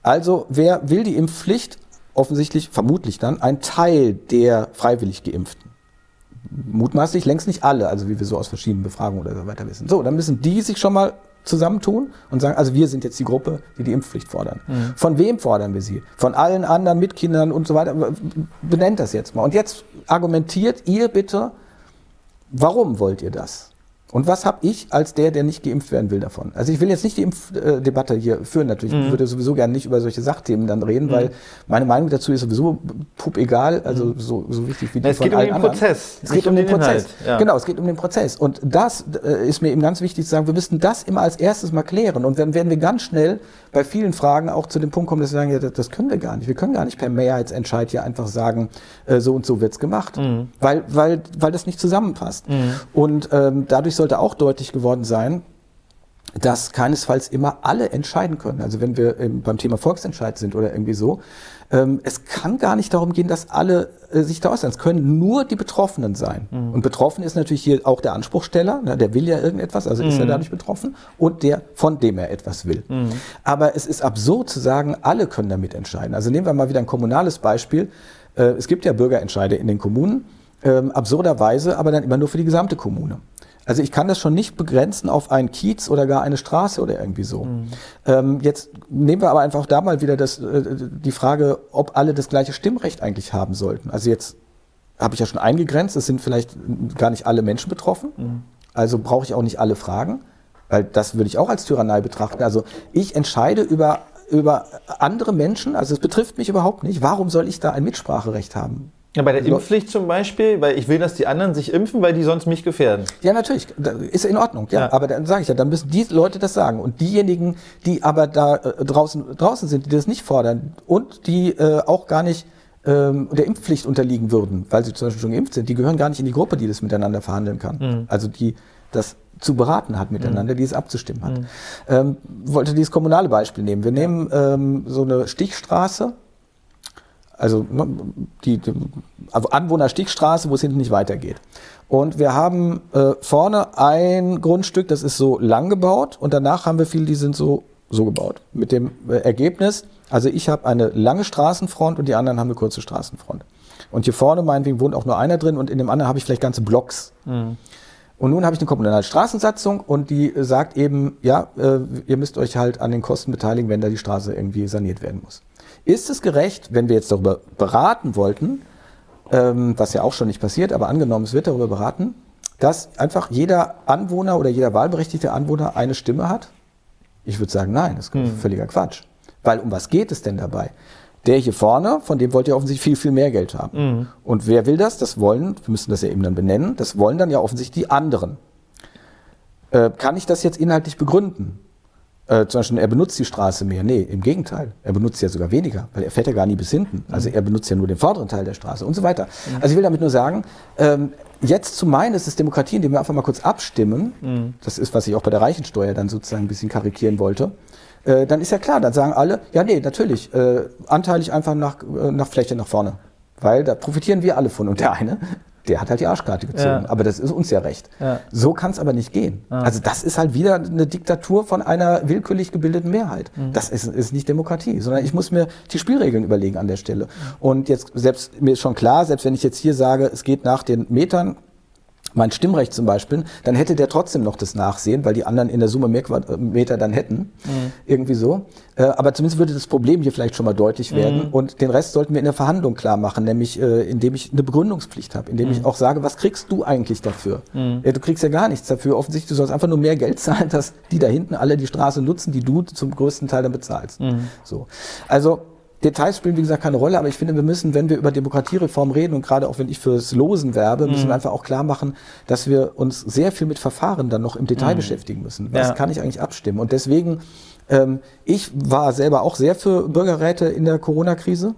Also wer will die Impfpflicht? Offensichtlich, vermutlich dann, ein Teil der freiwillig Geimpften mutmaßlich längst nicht alle, also wie wir so aus verschiedenen Befragungen oder so weiter wissen. So, dann müssen die sich schon mal zusammentun und sagen, also wir sind jetzt die Gruppe, die die Impfpflicht fordern. Von wem fordern wir sie? Von allen anderen Mitkindern und so weiter. Benennt das jetzt mal. Und jetzt argumentiert ihr bitte, warum wollt ihr das? Und was habe ich als der, der nicht geimpft werden will davon? Also ich will jetzt nicht die Impfdebatte hier führen, natürlich. Mhm. Ich würde sowieso gerne nicht über solche Sachthemen dann reden, mhm. weil meine Meinung dazu ist sowieso pup egal, also mhm. so, so wichtig wie die es von allen anderen. Es geht um den Prozess. Es geht um den, den Prozess. Ja. Genau, es geht um den Prozess. Und das äh, ist mir eben ganz wichtig zu sagen, wir müssten das immer als erstes mal klären. Und dann werden wir ganz schnell bei vielen Fragen auch zu dem Punkt kommen, dass wir sagen, ja, das, das können wir gar nicht. Wir können gar nicht per Mehrheitsentscheid hier einfach sagen, äh, so und so wird's gemacht. Mhm. Weil, weil, weil das nicht zusammenpasst. Mhm. Und ähm, dadurch sollte auch deutlich geworden sein, dass keinesfalls immer alle entscheiden können. Also wenn wir ähm, beim Thema Volksentscheid sind oder irgendwie so, ähm, es kann gar nicht darum gehen, dass alle äh, sich da äußern. Es können nur die Betroffenen sein. Mhm. Und betroffen ist natürlich hier auch der Anspruchsteller, ne, der will ja irgendetwas, also mhm. ist er dadurch betroffen, und der, von dem er etwas will. Mhm. Aber es ist absurd zu sagen, alle können damit entscheiden. Also nehmen wir mal wieder ein kommunales Beispiel. Äh, es gibt ja Bürgerentscheide in den Kommunen, ähm, absurderweise aber dann immer nur für die gesamte Kommune. Also ich kann das schon nicht begrenzen auf einen Kiez oder gar eine Straße oder irgendwie so. Mhm. Ähm, jetzt nehmen wir aber einfach da mal wieder das, äh, die Frage, ob alle das gleiche Stimmrecht eigentlich haben sollten. Also jetzt habe ich ja schon eingegrenzt, es sind vielleicht gar nicht alle Menschen betroffen. Mhm. Also brauche ich auch nicht alle Fragen, weil das würde ich auch als Tyrannei betrachten. Also ich entscheide über über andere Menschen, also es betrifft mich überhaupt nicht. Warum soll ich da ein Mitspracherecht haben? Ja, bei der also, Impfpflicht zum Beispiel, weil ich will, dass die anderen sich impfen, weil die sonst mich gefährden. Ja, natürlich. Ist in Ordnung, ja. ja. Aber dann sage ich ja, dann müssen die Leute das sagen. Und diejenigen, die aber da äh, draußen, draußen sind, die das nicht fordern und die äh, auch gar nicht ähm, der Impfpflicht unterliegen würden, weil sie zum Beispiel schon geimpft sind, die gehören gar nicht in die Gruppe, die das miteinander verhandeln kann. Mhm. Also die das zu beraten hat miteinander, mhm. die es abzustimmen hat. Mhm. Ähm, wollte dieses kommunale Beispiel nehmen. Wir nehmen ähm, so eine Stichstraße also ne, die, die also Anwohnerstichstraße, wo es hinten nicht weitergeht. Und wir haben äh, vorne ein Grundstück, das ist so lang gebaut und danach haben wir viele, die sind so so gebaut. Mit dem äh, Ergebnis, also ich habe eine lange Straßenfront und die anderen haben eine kurze Straßenfront. Und hier vorne meinetwegen wohnt auch nur einer drin und in dem anderen habe ich vielleicht ganze Blocks. Mhm. Und nun habe ich eine kommunale Straßensatzung und die sagt eben, ja, äh, ihr müsst euch halt an den Kosten beteiligen, wenn da die Straße irgendwie saniert werden muss. Ist es gerecht, wenn wir jetzt darüber beraten wollten, ähm, was ja auch schon nicht passiert, aber angenommen, es wird darüber beraten, dass einfach jeder Anwohner oder jeder wahlberechtigte Anwohner eine Stimme hat? Ich würde sagen, nein, das ist hm. völliger Quatsch. Weil um was geht es denn dabei? Der hier vorne, von dem wollt ihr offensichtlich viel, viel mehr Geld haben. Mhm. Und wer will das? Das wollen, wir müssen das ja eben dann benennen, das wollen dann ja offensichtlich die anderen. Äh, kann ich das jetzt inhaltlich begründen? Äh, zum Beispiel, er benutzt die Straße mehr. Nee, im Gegenteil. Er benutzt ja sogar weniger, weil er fährt ja gar nie bis hinten. Also er benutzt ja nur den vorderen Teil der Straße und so weiter. Mhm. Also ich will damit nur sagen, ähm, jetzt zu meinen, es ist Demokratie, indem wir einfach mal kurz abstimmen. Mhm. Das ist, was ich auch bei der Reichensteuer dann sozusagen ein bisschen karikieren wollte. Äh, dann ist ja klar, dann sagen alle, ja nee, natürlich, äh, anteilig einfach nach, äh, nach Fläche nach vorne. Weil da profitieren wir alle von. Und der eine der hat halt die Arschkarte gezogen. Ja. Aber das ist uns ja recht. Ja. So kann es aber nicht gehen. Ja. Also das ist halt wieder eine Diktatur von einer willkürlich gebildeten Mehrheit. Mhm. Das ist, ist nicht Demokratie, sondern ich muss mir die Spielregeln überlegen an der Stelle. Und jetzt selbst mir ist schon klar, selbst wenn ich jetzt hier sage, es geht nach den Metern, mein Stimmrecht zum Beispiel, dann hätte der trotzdem noch das Nachsehen, weil die anderen in der Summe mehr Quadratmeter dann hätten. Mhm. Irgendwie so. Äh, aber zumindest würde das Problem hier vielleicht schon mal deutlich mhm. werden. Und den Rest sollten wir in der Verhandlung klar machen, nämlich äh, indem ich eine Begründungspflicht habe, indem mhm. ich auch sage, was kriegst du eigentlich dafür? Mhm. Ja, du kriegst ja gar nichts dafür. Offensichtlich, du sollst einfach nur mehr Geld zahlen, dass die da hinten alle die Straße nutzen, die du zum größten Teil dann bezahlst. Mhm. So. Also Details spielen, wie gesagt, keine Rolle, aber ich finde, wir müssen, wenn wir über Demokratiereform reden und gerade auch wenn ich fürs Losen werbe, müssen mhm. wir einfach auch klar machen, dass wir uns sehr viel mit Verfahren dann noch im Detail mhm. beschäftigen müssen. Was ja. kann ich eigentlich abstimmen? Und deswegen, ähm, ich war selber auch sehr für Bürgerräte in der Corona-Krise.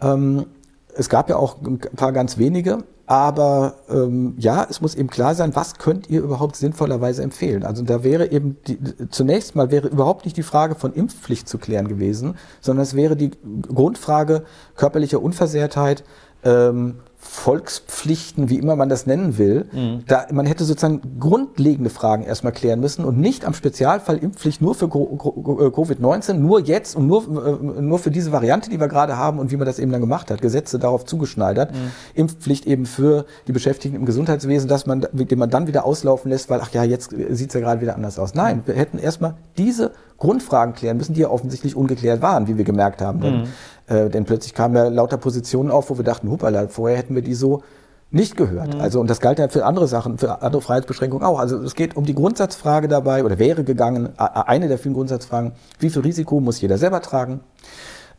Ähm, es gab ja auch ein paar ganz wenige, aber ähm, ja, es muss eben klar sein, was könnt ihr überhaupt sinnvollerweise empfehlen. Also da wäre eben die, zunächst mal wäre überhaupt nicht die Frage von Impfpflicht zu klären gewesen, sondern es wäre die Grundfrage körperlicher Unversehrtheit, ähm, Volkspflichten, wie immer man das nennen will. Mhm. Da, man hätte sozusagen grundlegende Fragen erstmal klären müssen und nicht am Spezialfall Impfpflicht nur für äh, Covid-19, nur jetzt und nur, äh, nur für diese Variante, die wir gerade haben und wie man das eben dann gemacht hat. Gesetze darauf zugeschneidert. Mhm. Impfpflicht eben für die Beschäftigten im Gesundheitswesen, dass man, den man dann wieder auslaufen lässt, weil, ach ja, jetzt sieht's ja gerade wieder anders aus. Nein, wir hätten erstmal diese Grundfragen klären müssen, die ja offensichtlich ungeklärt waren, wie wir gemerkt haben. Mhm. Denn, äh, denn plötzlich kamen ja lauter Positionen auf, wo wir dachten, hupala, vorher hätten wir die so nicht gehört. Mhm. Also, und das galt ja für andere Sachen, für andere Freiheitsbeschränkungen auch. Also, es geht um die Grundsatzfrage dabei, oder wäre gegangen, eine der vielen Grundsatzfragen, wie viel Risiko muss jeder selber tragen?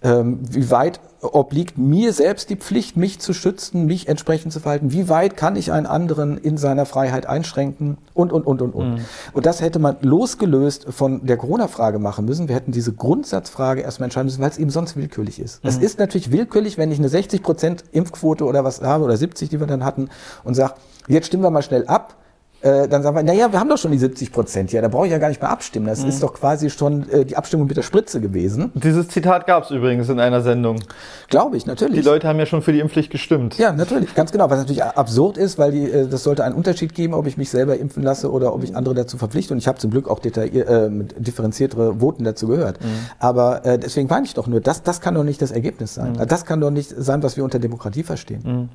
Ähm, wie weit obliegt mir selbst die Pflicht, mich zu schützen, mich entsprechend zu verhalten? Wie weit kann ich einen anderen in seiner Freiheit einschränken? Und, und, und, und, und. Mhm. Und das hätte man losgelöst von der Corona-Frage machen müssen. Wir hätten diese Grundsatzfrage erstmal entscheiden müssen, weil es eben sonst willkürlich ist. Mhm. Es ist natürlich willkürlich, wenn ich eine 60 Prozent Impfquote oder was habe oder 70, die wir dann hatten und sage, jetzt stimmen wir mal schnell ab äh, dann sagen wir, naja, wir haben doch schon die 70 Prozent hier, da brauche ich ja gar nicht mehr abstimmen. Das mhm. ist doch quasi schon äh, die Abstimmung mit der Spritze gewesen. Dieses Zitat gab es übrigens in einer Sendung. Glaube ich, natürlich. Die Leute haben ja schon für die Impfpflicht gestimmt. Ja, natürlich, ganz genau. Was natürlich absurd ist, weil die, äh, das sollte einen Unterschied geben, ob ich mich selber impfen lasse oder ob ich andere dazu verpflichte. Und ich habe zum Glück auch äh, differenziertere Voten dazu gehört. Mhm. Aber äh, deswegen meine ich doch nur, das, das kann doch nicht das Ergebnis sein. Mhm. Das kann doch nicht sein, was wir unter Demokratie verstehen.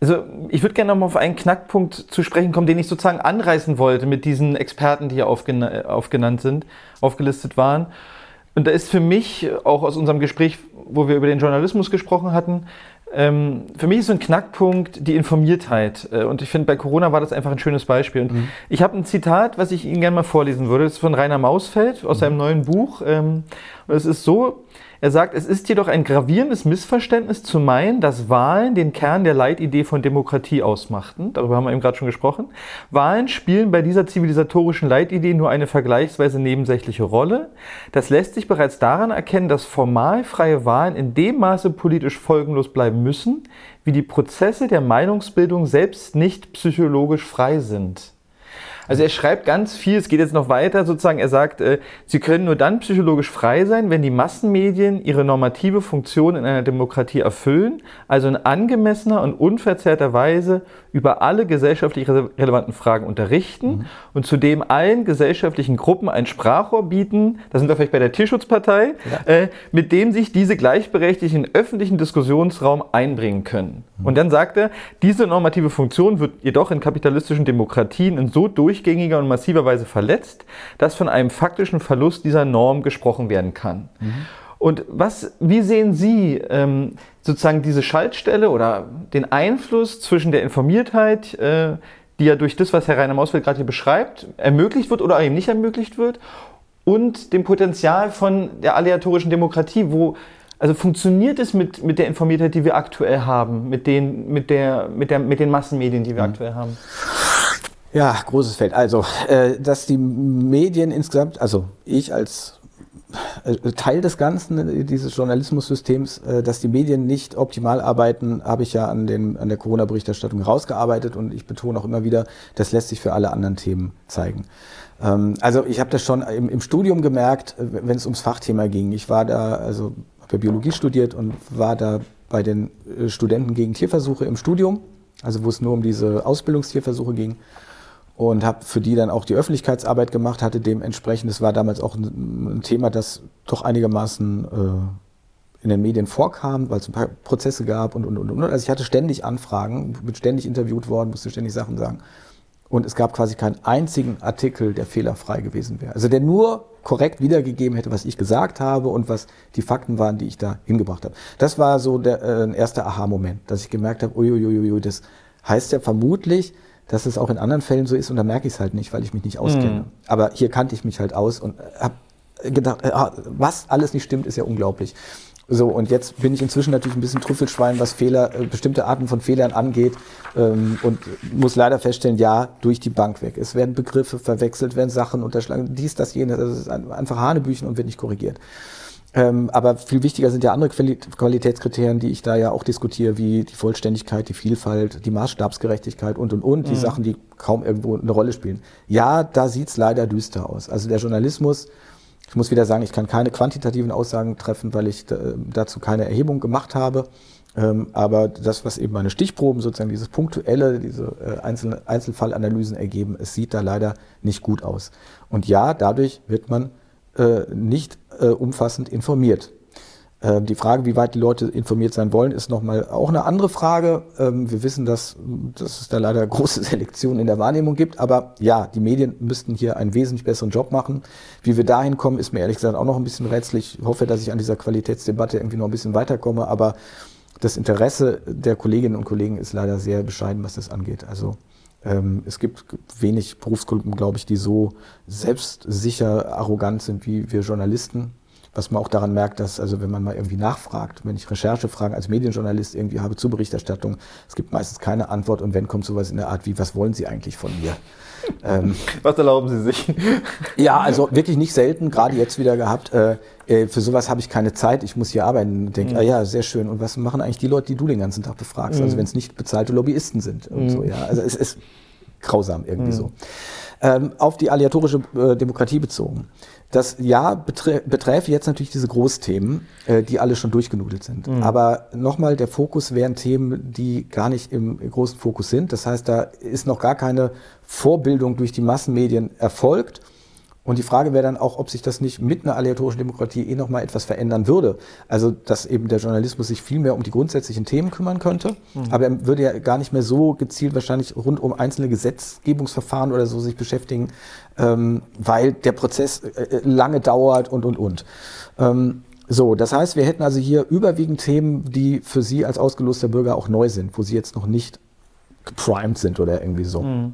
Also ich würde gerne noch mal auf einen Knackpunkt zu sprechen kommen, den ich sozusagen anreißen wollte mit diesen Experten, die hier aufgena aufgenannt sind, aufgelistet waren. Und da ist für mich, auch aus unserem Gespräch, wo wir über den Journalismus gesprochen hatten, ähm, für mich ist so ein Knackpunkt die Informiertheit. Äh, und ich finde, bei Corona war das einfach ein schönes Beispiel. Und mhm. ich habe ein Zitat, was ich Ihnen gerne mal vorlesen würde. Das ist von Rainer Mausfeld aus mhm. seinem neuen Buch. Ähm, und es ist so, er sagt, es ist jedoch ein gravierendes Missverständnis zu meinen, dass Wahlen den Kern der Leitidee von Demokratie ausmachten. Darüber haben wir eben gerade schon gesprochen. Wahlen spielen bei dieser zivilisatorischen Leitidee nur eine vergleichsweise nebensächliche Rolle. Das lässt sich bereits daran erkennen, dass formal freie Wahlen in dem Maße politisch folgenlos bleiben müssen, wie die Prozesse der Meinungsbildung selbst nicht psychologisch frei sind. Also er schreibt ganz viel, es geht jetzt noch weiter sozusagen, er sagt, äh, sie können nur dann psychologisch frei sein, wenn die Massenmedien ihre normative Funktion in einer Demokratie erfüllen, also in angemessener und unverzerrter Weise über alle gesellschaftlich relevanten Fragen unterrichten mhm. und zudem allen gesellschaftlichen Gruppen ein Sprachrohr bieten, da sind wir vielleicht bei der Tierschutzpartei, ja. äh, mit dem sich diese gleichberechtigt in öffentlichen Diskussionsraum einbringen können. Mhm. Und dann sagt er, diese normative Funktion wird jedoch in kapitalistischen Demokratien in so durch durchgängiger und massiver Weise verletzt, dass von einem faktischen Verlust dieser Norm gesprochen werden kann. Mhm. Und was, wie sehen Sie ähm, sozusagen diese Schaltstelle oder den Einfluss zwischen der Informiertheit, äh, die ja durch das, was Herr Rainer Mausfeld gerade hier beschreibt, ermöglicht wird oder eben nicht ermöglicht wird, und dem Potenzial von der aleatorischen Demokratie, wo also funktioniert es mit, mit der Informiertheit, die wir aktuell haben, mit den, mit der, mit der, mit den Massenmedien, die wir mhm. aktuell haben? Ja, großes Feld. Also, äh, dass die Medien insgesamt, also ich als äh, Teil des Ganzen, äh, dieses Journalismussystems, dass die Medien nicht optimal arbeiten, habe ich ja an, den, an der Corona-Berichterstattung rausgearbeitet und ich betone auch immer wieder, das lässt sich für alle anderen Themen zeigen. Ähm, also ich habe das schon im, im Studium gemerkt, wenn es ums Fachthema ging. Ich war da, also habe Biologie studiert und war da bei den Studenten gegen Tierversuche im Studium, also wo es nur um diese Ausbildungstierversuche ging und habe für die dann auch die Öffentlichkeitsarbeit gemacht, hatte dementsprechend, das war damals auch ein, Thema, das doch einigermaßen äh, in den Medien vorkam, weil es ein paar Prozesse gab und, und, und, und. Also ich hatte ständig Anfragen, bin ständig interviewt worden, musste ständig Sachen sagen. Und es gab quasi keinen einzigen Artikel, der fehlerfrei gewesen wäre. Also der nur korrekt wiedergegeben hätte, was ich gesagt habe und was die Fakten waren, die ich da hingebracht habe. Das war so der äh, erste Aha-Moment, dass ich gemerkt habe, uiuiui, das heißt ja vermutlich, dass es auch in anderen Fällen so ist und da merke ich es halt nicht, weil ich mich nicht auskenne. Mhm. Aber hier kannte ich mich halt aus und habe gedacht, äh, ah, was alles nicht stimmt, ist ja unglaublich. So, und jetzt bin ich inzwischen natürlich ein bisschen Trüffelschwein, was Fehler, äh, bestimmte Arten von Fehlern angeht ähm, und muss leider feststellen, ja, durch die Bank weg. Es werden Begriffe verwechselt, werden Sachen unterschlagen, dies, das, jenes, also es ist einfach Hanebüchen und wird nicht korrigiert. Ähm, aber viel wichtiger sind ja andere Qualitätskriterien, die ich da ja auch diskutiere, wie die Vollständigkeit, die Vielfalt, die Maßstabsgerechtigkeit und und und, die mhm. Sachen, die kaum irgendwo eine Rolle spielen. Ja, da sieht's leider düster aus. Also der Journalismus, ich muss wieder sagen, ich kann keine quantitativen Aussagen treffen, weil ich dazu keine Erhebung gemacht habe. Ähm, aber das, was eben meine Stichproben sozusagen, dieses punktuelle, diese äh, Einzel Einzelfallanalysen ergeben, es sieht da leider nicht gut aus. Und ja, dadurch wird man äh, nicht äh, umfassend informiert. Ähm, die Frage, wie weit die Leute informiert sein wollen, ist nochmal auch eine andere Frage. Ähm, wir wissen, dass, dass es da leider große Selektion in der Wahrnehmung gibt. Aber ja, die Medien müssten hier einen wesentlich besseren Job machen. Wie wir dahin kommen, ist mir ehrlich gesagt auch noch ein bisschen rätsellich. Ich hoffe, dass ich an dieser Qualitätsdebatte irgendwie noch ein bisschen weiterkomme. Aber das Interesse der Kolleginnen und Kollegen ist leider sehr bescheiden, was das angeht. Also es gibt wenig Berufsgruppen, glaube ich, die so selbstsicher arrogant sind wie wir Journalisten. Was man auch daran merkt, dass, also wenn man mal irgendwie nachfragt, wenn ich Recherchefragen als Medienjournalist irgendwie habe zur Berichterstattung, es gibt meistens keine Antwort und wenn kommt sowas in der Art wie, was wollen Sie eigentlich von mir? Ähm, was erlauben Sie sich? Ja, also wirklich nicht selten, gerade jetzt wieder gehabt, äh, äh für sowas habe ich keine Zeit, ich muss hier arbeiten. Und denke, mhm. ah ja, sehr schön. Und was machen eigentlich die Leute, die du den ganzen Tag befragst? Also mhm. Also wenn es nicht bezahlte Lobbyisten sind und mhm. so, ja. Also es ist grausam irgendwie mhm. so. Ähm, auf die aleatorische äh, Demokratie bezogen. Das Jahr beträ beträfe jetzt natürlich diese Großthemen, äh, die alle schon durchgenudelt sind. Mhm. Aber nochmal, der Fokus wären Themen, die gar nicht im großen Fokus sind. Das heißt, da ist noch gar keine Vorbildung durch die Massenmedien erfolgt. Und die Frage wäre dann auch, ob sich das nicht mit einer aleatorischen Demokratie eh nochmal etwas verändern würde. Also, dass eben der Journalismus sich viel mehr um die grundsätzlichen Themen kümmern könnte. Mhm. Aber er würde ja gar nicht mehr so gezielt wahrscheinlich rund um einzelne Gesetzgebungsverfahren oder so sich beschäftigen, ähm, weil der Prozess äh, äh lange dauert und, und, und. Ähm, so, das heißt, wir hätten also hier überwiegend Themen, die für Sie als ausgeloster Bürger auch neu sind, wo Sie jetzt noch nicht geprimed sind oder irgendwie so. Mhm.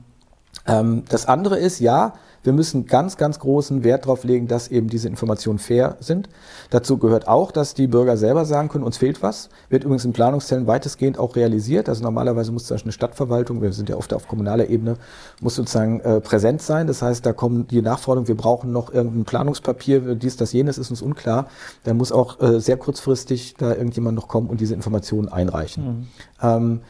Ähm, das andere ist, ja, wir müssen ganz, ganz großen Wert darauf legen, dass eben diese Informationen fair sind. Dazu gehört auch, dass die Bürger selber sagen können, uns fehlt was. Wird übrigens in Planungszellen weitestgehend auch realisiert. Also normalerweise muss zum Beispiel eine Stadtverwaltung, wir sind ja oft auf kommunaler Ebene, muss sozusagen äh, präsent sein. Das heißt, da kommen die Nachforderungen, wir brauchen noch irgendein Planungspapier, dies, das, jenes ist uns unklar. Da muss auch äh, sehr kurzfristig da irgendjemand noch kommen und diese Informationen einreichen. Mhm. Ähm,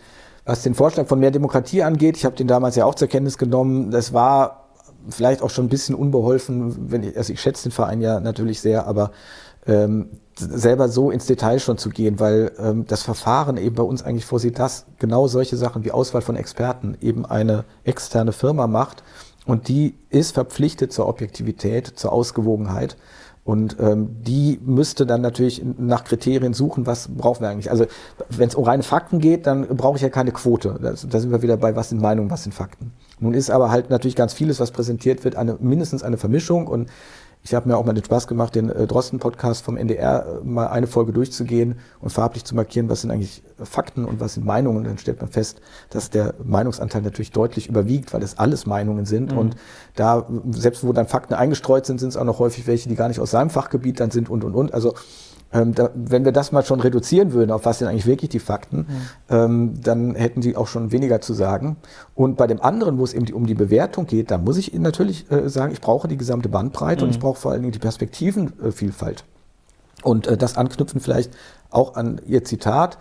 was den Vorschlag von mehr Demokratie angeht, ich habe den damals ja auch zur Kenntnis genommen, das war vielleicht auch schon ein bisschen unbeholfen, wenn ich, also ich schätze den Verein ja natürlich sehr, aber ähm, selber so ins Detail schon zu gehen, weil ähm, das Verfahren eben bei uns eigentlich vorsieht, dass genau solche Sachen wie Auswahl von Experten eben eine externe Firma macht und die ist verpflichtet zur Objektivität, zur Ausgewogenheit und ähm, die müsste dann natürlich nach Kriterien suchen, was brauchen wir eigentlich. Also wenn es um reine Fakten geht, dann brauche ich ja keine Quote. Da sind wir wieder bei, was sind Meinungen, was sind Fakten. Nun ist aber halt natürlich ganz vieles, was präsentiert wird, eine, mindestens eine Vermischung. Und ich habe mir auch mal den Spaß gemacht, den äh, Drosten-Podcast vom NDR äh, mal eine Folge durchzugehen und farblich zu markieren, was sind eigentlich Fakten und was sind Meinungen. Und dann stellt man fest, dass der Meinungsanteil natürlich deutlich überwiegt, weil es alles Meinungen sind. Mhm. Und da, selbst wo dann Fakten eingestreut sind, sind es auch noch häufig welche, die gar nicht aus seinem Fachgebiet dann sind und, und, und. Also ähm, da, wenn wir das mal schon reduzieren würden, auf was sind eigentlich wirklich die Fakten, mhm. ähm, dann hätten sie auch schon weniger zu sagen. Und bei dem anderen, wo es eben um die Bewertung geht, da muss ich Ihnen natürlich äh, sagen, ich brauche die gesamte Bandbreite mhm. und ich brauche vor allen Dingen die Perspektivenvielfalt. Und äh, das anknüpfen vielleicht auch an Ihr Zitat.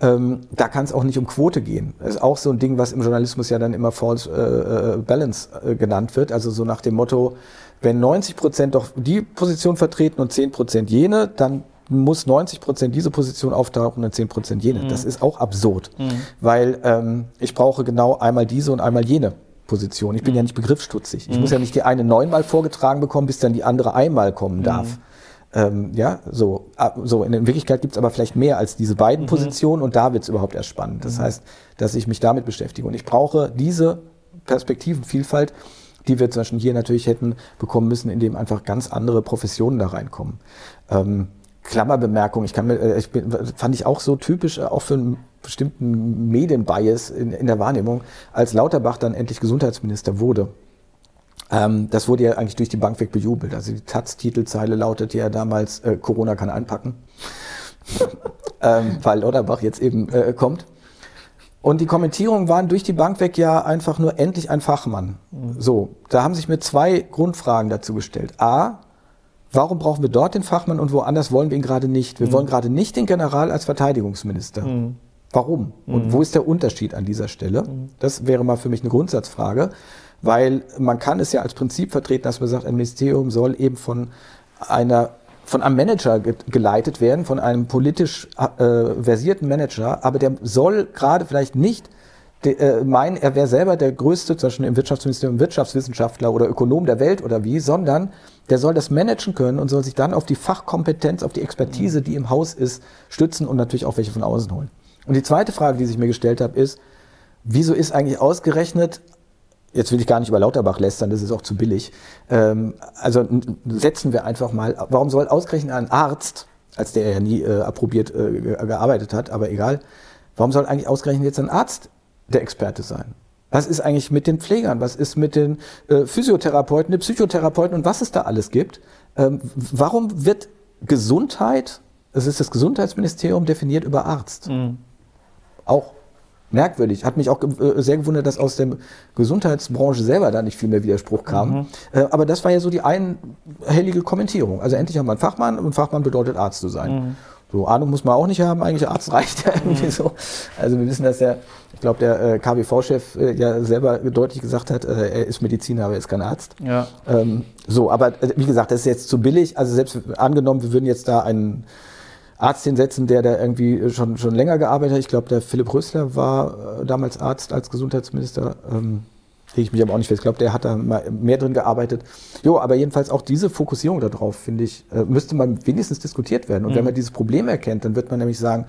Ähm, da kann es auch nicht um Quote gehen. Das ist auch so ein Ding, was im Journalismus ja dann immer False äh, äh Balance äh, genannt wird. Also so nach dem Motto, wenn 90 Prozent doch die Position vertreten und 10 Prozent jene, dann muss 90 Prozent diese Position auftauchen und 10 Prozent jene. Mhm. Das ist auch absurd, mhm. weil ähm, ich brauche genau einmal diese und einmal jene Position. Ich bin mhm. ja nicht begriffsstutzig. Ich muss ja nicht die eine neunmal vorgetragen bekommen, bis dann die andere einmal kommen mhm. darf. Ähm, ja, so, so in Wirklichkeit gibt es aber vielleicht mehr als diese beiden mhm. Positionen und da wird es überhaupt erst spannend. Das mhm. heißt, dass ich mich damit beschäftige. Und ich brauche diese Perspektivenvielfalt, die wir zum Beispiel hier natürlich hätten bekommen müssen, indem einfach ganz andere Professionen da reinkommen. Ähm, Klammerbemerkung, ich kann mir, äh, ich bin, fand ich auch so typisch, äh, auch für einen bestimmten Medienbias in, in der Wahrnehmung, als Lauterbach dann endlich Gesundheitsminister wurde. Ähm, das wurde ja eigentlich durch die Bank weg bejubelt. Also die Taz-Titelzeile lautete ja damals, äh, Corona kann einpacken, ähm, weil Lauterbach jetzt eben äh, kommt. Und die Kommentierungen waren durch die Bank weg ja einfach nur endlich ein Fachmann. So, da haben sich mir zwei Grundfragen dazu gestellt. A, Warum brauchen wir dort den Fachmann und woanders wollen wir ihn gerade nicht? Wir mhm. wollen gerade nicht den General als Verteidigungsminister. Mhm. Warum? Und mhm. wo ist der Unterschied an dieser Stelle? Mhm. Das wäre mal für mich eine Grundsatzfrage, weil man kann es ja als Prinzip vertreten, dass man sagt, ein Ministerium soll eben von einer von einem Manager geleitet werden, von einem politisch äh, versierten Manager, aber der soll gerade vielleicht nicht de, äh, meinen, er wäre selber der größte, zum Beispiel im Wirtschaftsministerium Wirtschaftswissenschaftler oder Ökonom der Welt oder wie, sondern der soll das managen können und soll sich dann auf die Fachkompetenz, auf die Expertise, die im Haus ist, stützen und natürlich auch welche von außen holen. Und die zweite Frage, die sich mir gestellt habe, ist, wieso ist eigentlich ausgerechnet, jetzt will ich gar nicht über Lauterbach lästern, das ist auch zu billig, ähm, also setzen wir einfach mal, warum soll ausgerechnet ein Arzt als der ja nie äh, approbiert äh, gearbeitet hat, aber egal. Warum soll eigentlich ausgerechnet jetzt ein Arzt der Experte sein? Was ist eigentlich mit den Pflegern? Was ist mit den äh, Physiotherapeuten, den Psychotherapeuten und was es da alles gibt? Ähm, warum wird Gesundheit, es ist das Gesundheitsministerium definiert über Arzt? Mhm. Auch merkwürdig. Hat mich auch äh, sehr gewundert, dass aus der Gesundheitsbranche selber da nicht viel mehr Widerspruch kam. Mhm. Äh, aber das war ja so die einhellige Kommentierung. Also endlich haben wir einen Fachmann und Fachmann bedeutet Arzt zu sein. Mhm. So Ahnung muss man auch nicht haben, eigentlich Arzt reicht ja irgendwie mhm. so. Also wir wissen, dass der, ich glaube, der äh, KBV-Chef äh, ja selber deutlich gesagt hat, äh, er ist Mediziner, aber er ist kein Arzt. Ja. Ähm, so, aber äh, wie gesagt, das ist jetzt zu billig. Also selbst angenommen, wir würden jetzt da einen Arzt hinsetzen, der da irgendwie schon, schon länger gearbeitet hat. Ich glaube, der Philipp Rösler war äh, damals Arzt als Gesundheitsminister. Ähm, lege ich mich aber auch nicht fest. Ich glaube, der hat da mehr drin gearbeitet. Jo, aber jedenfalls auch diese Fokussierung darauf, finde ich, äh, müsste man wenigstens diskutiert werden. Und mhm. wenn man dieses Problem erkennt, dann wird man nämlich sagen,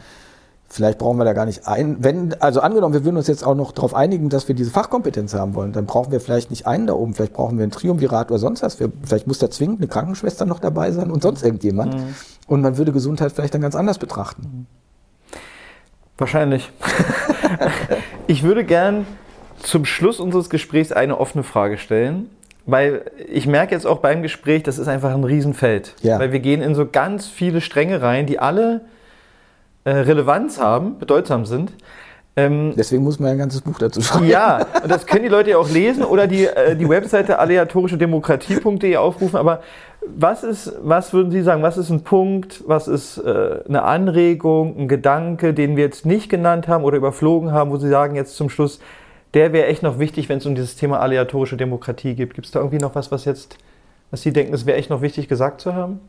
vielleicht brauchen wir da gar nicht ein. Wenn, also angenommen, wir würden uns jetzt auch noch darauf einigen, dass wir diese Fachkompetenz haben wollen, dann brauchen wir vielleicht nicht einen da oben, vielleicht brauchen wir ein Triumvirat oder sonst was. Wir, vielleicht muss da zwingend eine Krankenschwester noch dabei sein und sonst irgendjemand. Mhm. Und man würde Gesundheit vielleicht dann ganz anders betrachten. Wahrscheinlich. ich würde gern zum Schluss unseres Gesprächs eine offene Frage stellen. Weil ich merke jetzt auch beim Gespräch, das ist einfach ein Riesenfeld. Ja. Weil wir gehen in so ganz viele Stränge rein, die alle äh, Relevanz haben, bedeutsam sind. Ähm, Deswegen muss man ein ganzes Buch dazu schreiben. Ja, und das können die Leute ja auch lesen oder die, äh, die Webseite aleatorischedemokratie.de aufrufen. Aber was ist, was würden Sie sagen, was ist ein Punkt, was ist äh, eine Anregung, ein Gedanke, den wir jetzt nicht genannt haben oder überflogen haben, wo Sie sagen jetzt zum Schluss, der wäre echt noch wichtig, wenn es um dieses Thema aleatorische Demokratie geht. Gibt es da irgendwie noch was, was jetzt, was Sie denken, es wäre echt noch wichtig gesagt zu haben?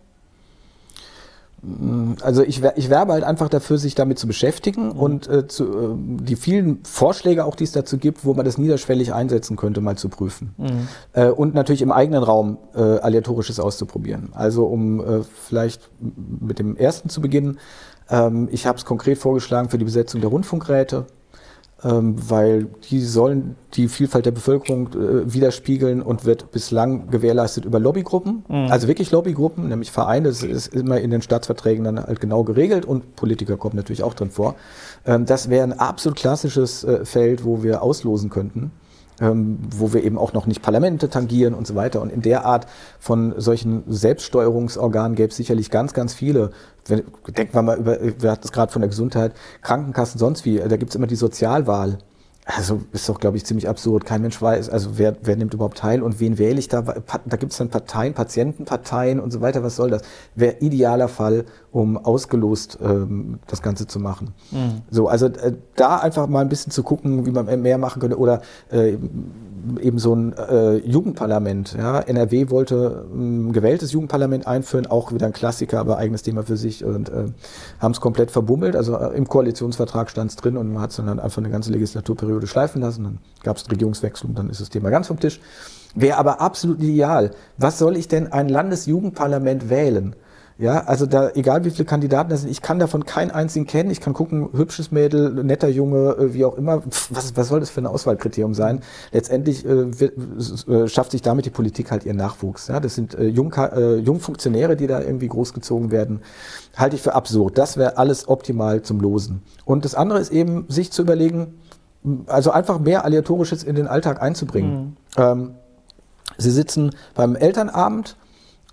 Also ich, ich werbe halt einfach dafür, sich damit zu beschäftigen mhm. und äh, zu, äh, die vielen Vorschläge auch, die es dazu gibt, wo man das niederschwellig einsetzen könnte, mal zu prüfen. Mhm. Äh, und natürlich im eigenen Raum äh, Aleatorisches auszuprobieren. Also um äh, vielleicht mit dem ersten zu beginnen. Ähm, ich habe es konkret vorgeschlagen für die Besetzung der Rundfunkräte weil die sollen die Vielfalt der Bevölkerung äh, widerspiegeln und wird bislang gewährleistet über Lobbygruppen, mhm. also wirklich Lobbygruppen, nämlich Vereine, das ist immer in den Staatsverträgen dann halt genau geregelt und Politiker kommen natürlich auch drin vor. Ähm, das wäre ein absolut klassisches äh, Feld, wo wir auslosen könnten ähm, wo wir eben auch noch nicht Parlamente tangieren und so weiter. Und in der Art von solchen Selbststeuerungsorganen gäbe es sicherlich ganz, ganz viele. Wenn, denken wir mal über, wir hatten es gerade von der Gesundheit, Krankenkassen, sonst wie, da gibt es immer die Sozialwahl. Also ist doch, glaube ich, ziemlich absurd. Kein Mensch weiß, also wer, wer nimmt überhaupt teil und wen wähle ich da? Da gibt es dann Parteien, Patientenparteien und so weiter. Was soll das? Wäre idealer Fall, um ausgelost ähm, das Ganze zu machen. Mhm. So, also äh, da einfach mal ein bisschen zu gucken, wie man mehr machen könnte. Oder äh, eben so ein äh, Jugendparlament. Ja? NRW wollte ein gewähltes Jugendparlament einführen, auch wieder ein Klassiker, aber eigenes Thema für sich und äh, haben es komplett verbummelt. Also äh, im Koalitionsvertrag stand es drin und man hat es dann einfach eine ganze Legislaturperiode schleifen lassen. Dann gab es einen Regierungswechsel und dann ist das Thema ganz vom Tisch. Wäre aber absolut ideal. Was soll ich denn ein Landesjugendparlament wählen? Ja, also da, egal wie viele Kandidaten da sind, ich kann davon keinen einzigen kennen. Ich kann gucken, hübsches Mädel, netter Junge, äh, wie auch immer. Was, was soll das für ein Auswahlkriterium sein? Letztendlich äh, wird, äh, schafft sich damit die Politik halt ihren Nachwuchs. Ja, das sind äh, Jung, äh, Jungfunktionäre, die da irgendwie großgezogen werden. Halte ich für absurd. Das wäre alles optimal zum Losen. Und das andere ist eben, sich zu überlegen, also einfach mehr Aleatorisches in den Alltag einzubringen. Mhm. Ähm, Sie sitzen beim Elternabend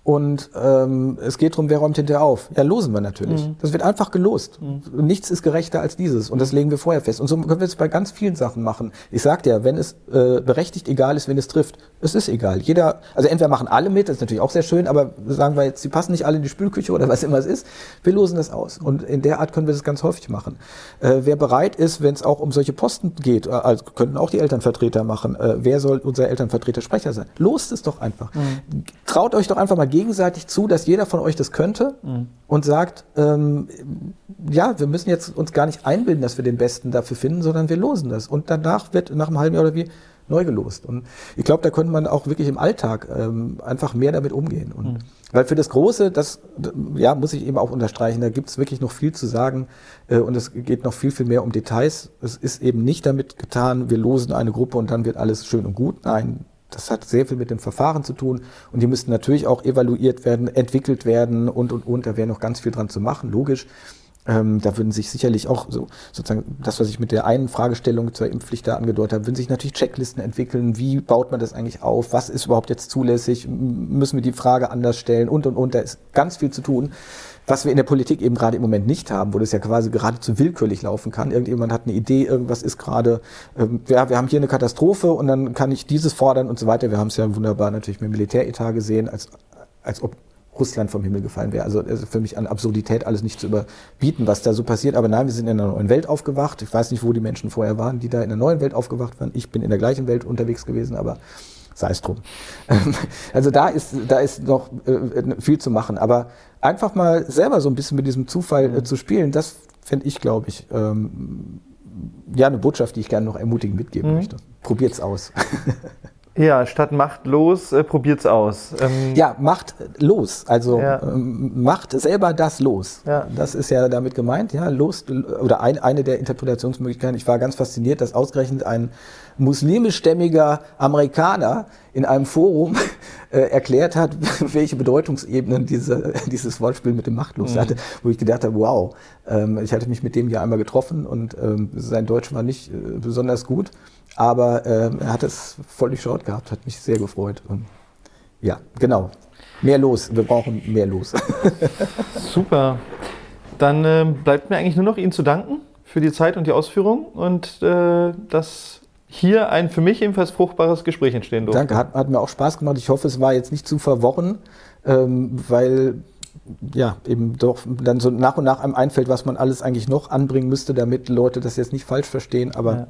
und ähm, es geht darum, wer räumt hinterher auf. Ja, losen wir natürlich. Mhm. Das wird einfach gelost. Mhm. Nichts ist gerechter als dieses. Und das legen wir vorher fest. Und so können wir es bei ganz vielen Sachen machen. Ich sagte ja, wenn es äh, berechtigt egal ist, wenn es trifft, es ist egal. Jeder, also entweder machen alle mit, das ist natürlich auch sehr schön, aber sagen wir jetzt, sie passen nicht alle in die Spülküche oder was immer es ist. Wir losen das aus. Und in der Art können wir das ganz häufig machen. Äh, wer bereit ist, wenn es auch um solche Posten geht, äh, also könnten auch die Elternvertreter machen, äh, wer soll unser Elternvertreter Sprecher sein? Lost es doch einfach. Mhm. Traut euch doch einfach mal gegenseitig zu, dass jeder von euch das könnte mhm. und sagt, ähm, ja, wir müssen jetzt uns gar nicht einbilden, dass wir den Besten dafür finden, sondern wir losen das. Und danach wird nach einem halben Jahr oder wie neu gelost. Und ich glaube, da könnte man auch wirklich im Alltag ähm, einfach mehr damit umgehen. Und mhm. weil für das Große, das ja, muss ich eben auch unterstreichen, da gibt es wirklich noch viel zu sagen äh, und es geht noch viel, viel mehr um Details. Es ist eben nicht damit getan, wir losen eine Gruppe und dann wird alles schön und gut. Nein, das hat sehr viel mit dem Verfahren zu tun und die müssten natürlich auch evaluiert werden, entwickelt werden und, und, und. Da wäre noch ganz viel dran zu machen, logisch. Ähm, da würden sich sicherlich auch so sozusagen das, was ich mit der einen Fragestellung zur Impfpflicht da angedeutet habe, würden sich natürlich Checklisten entwickeln. Wie baut man das eigentlich auf? Was ist überhaupt jetzt zulässig? Müssen wir die Frage anders stellen? Und, und, und. Da ist ganz viel zu tun. Was wir in der Politik eben gerade im Moment nicht haben, wo das ja quasi geradezu willkürlich laufen kann. Irgendjemand hat eine Idee, irgendwas ist gerade, ähm, ja, wir haben hier eine Katastrophe und dann kann ich dieses fordern und so weiter. Wir haben es ja wunderbar natürlich mit Militäretat gesehen, als, als ob Russland vom Himmel gefallen wäre. Also, also für mich an Absurdität alles nicht zu überbieten, was da so passiert. Aber nein, wir sind in einer neuen Welt aufgewacht. Ich weiß nicht, wo die Menschen vorher waren, die da in einer neuen Welt aufgewacht waren. Ich bin in der gleichen Welt unterwegs gewesen, aber sei es drum. Also da ist, da ist noch äh, viel zu machen. Aber einfach mal selber so ein bisschen mit diesem Zufall äh, zu spielen, das fände ich, glaube ich, ähm, ja, eine Botschaft, die ich gerne noch ermutigend mitgeben mhm. möchte. Probiert's aus. Ja, statt macht los, äh, probiert's aus. Ähm ja, macht los. Also ja. ähm, macht selber das los. Ja. Das ist ja damit gemeint, ja, los oder ein, eine der Interpretationsmöglichkeiten. Ich war ganz fasziniert, dass ausgerechnet ein muslimischstämmiger Amerikaner in einem Forum äh, erklärt hat, welche Bedeutungsebenen diese, dieses Wortspiel mit dem Machtlos mhm. hatte, wo ich gedacht habe, wow, ähm, ich hatte mich mit dem ja einmal getroffen und ähm, sein Deutsch war nicht äh, besonders gut. Aber äh, er hat es voll durchschaut gehabt, hat mich sehr gefreut. Und ja, genau. Mehr los. Wir brauchen mehr los. Super. Dann äh, bleibt mir eigentlich nur noch Ihnen zu danken für die Zeit und die Ausführung und äh, dass hier ein für mich ebenfalls fruchtbares Gespräch entstehen durfte. Danke, hat, hat mir auch Spaß gemacht. Ich hoffe, es war jetzt nicht zu verworren, ähm, weil ja, eben doch dann so nach und nach einem einfällt, was man alles eigentlich noch anbringen müsste, damit Leute das jetzt nicht falsch verstehen, aber ja.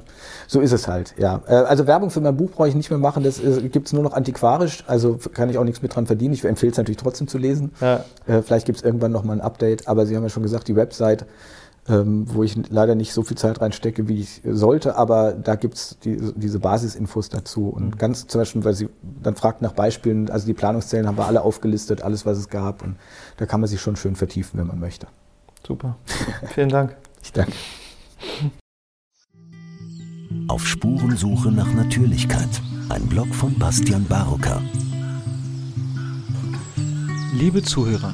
so ist es halt, ja. Äh, also Werbung für mein Buch brauche ich nicht mehr machen, das gibt es nur noch antiquarisch, also kann ich auch nichts mit dran verdienen. Ich empfehle es natürlich trotzdem zu lesen. Ja. Äh, vielleicht gibt es irgendwann noch mal ein Update, aber Sie haben ja schon gesagt, die Website ähm, wo ich leider nicht so viel Zeit reinstecke, wie ich sollte, aber da gibt's die, diese Basisinfos dazu. Und mhm. ganz zum Beispiel, weil Sie dann fragt nach Beispielen, also die Planungszellen haben wir alle aufgelistet, alles, was es gab. Und da kann man sich schon schön vertiefen, wenn man möchte. Super. Vielen Dank. Ich danke. Auf Spurensuche nach Natürlichkeit. Ein Blog von Bastian Barocker. Liebe Zuhörer,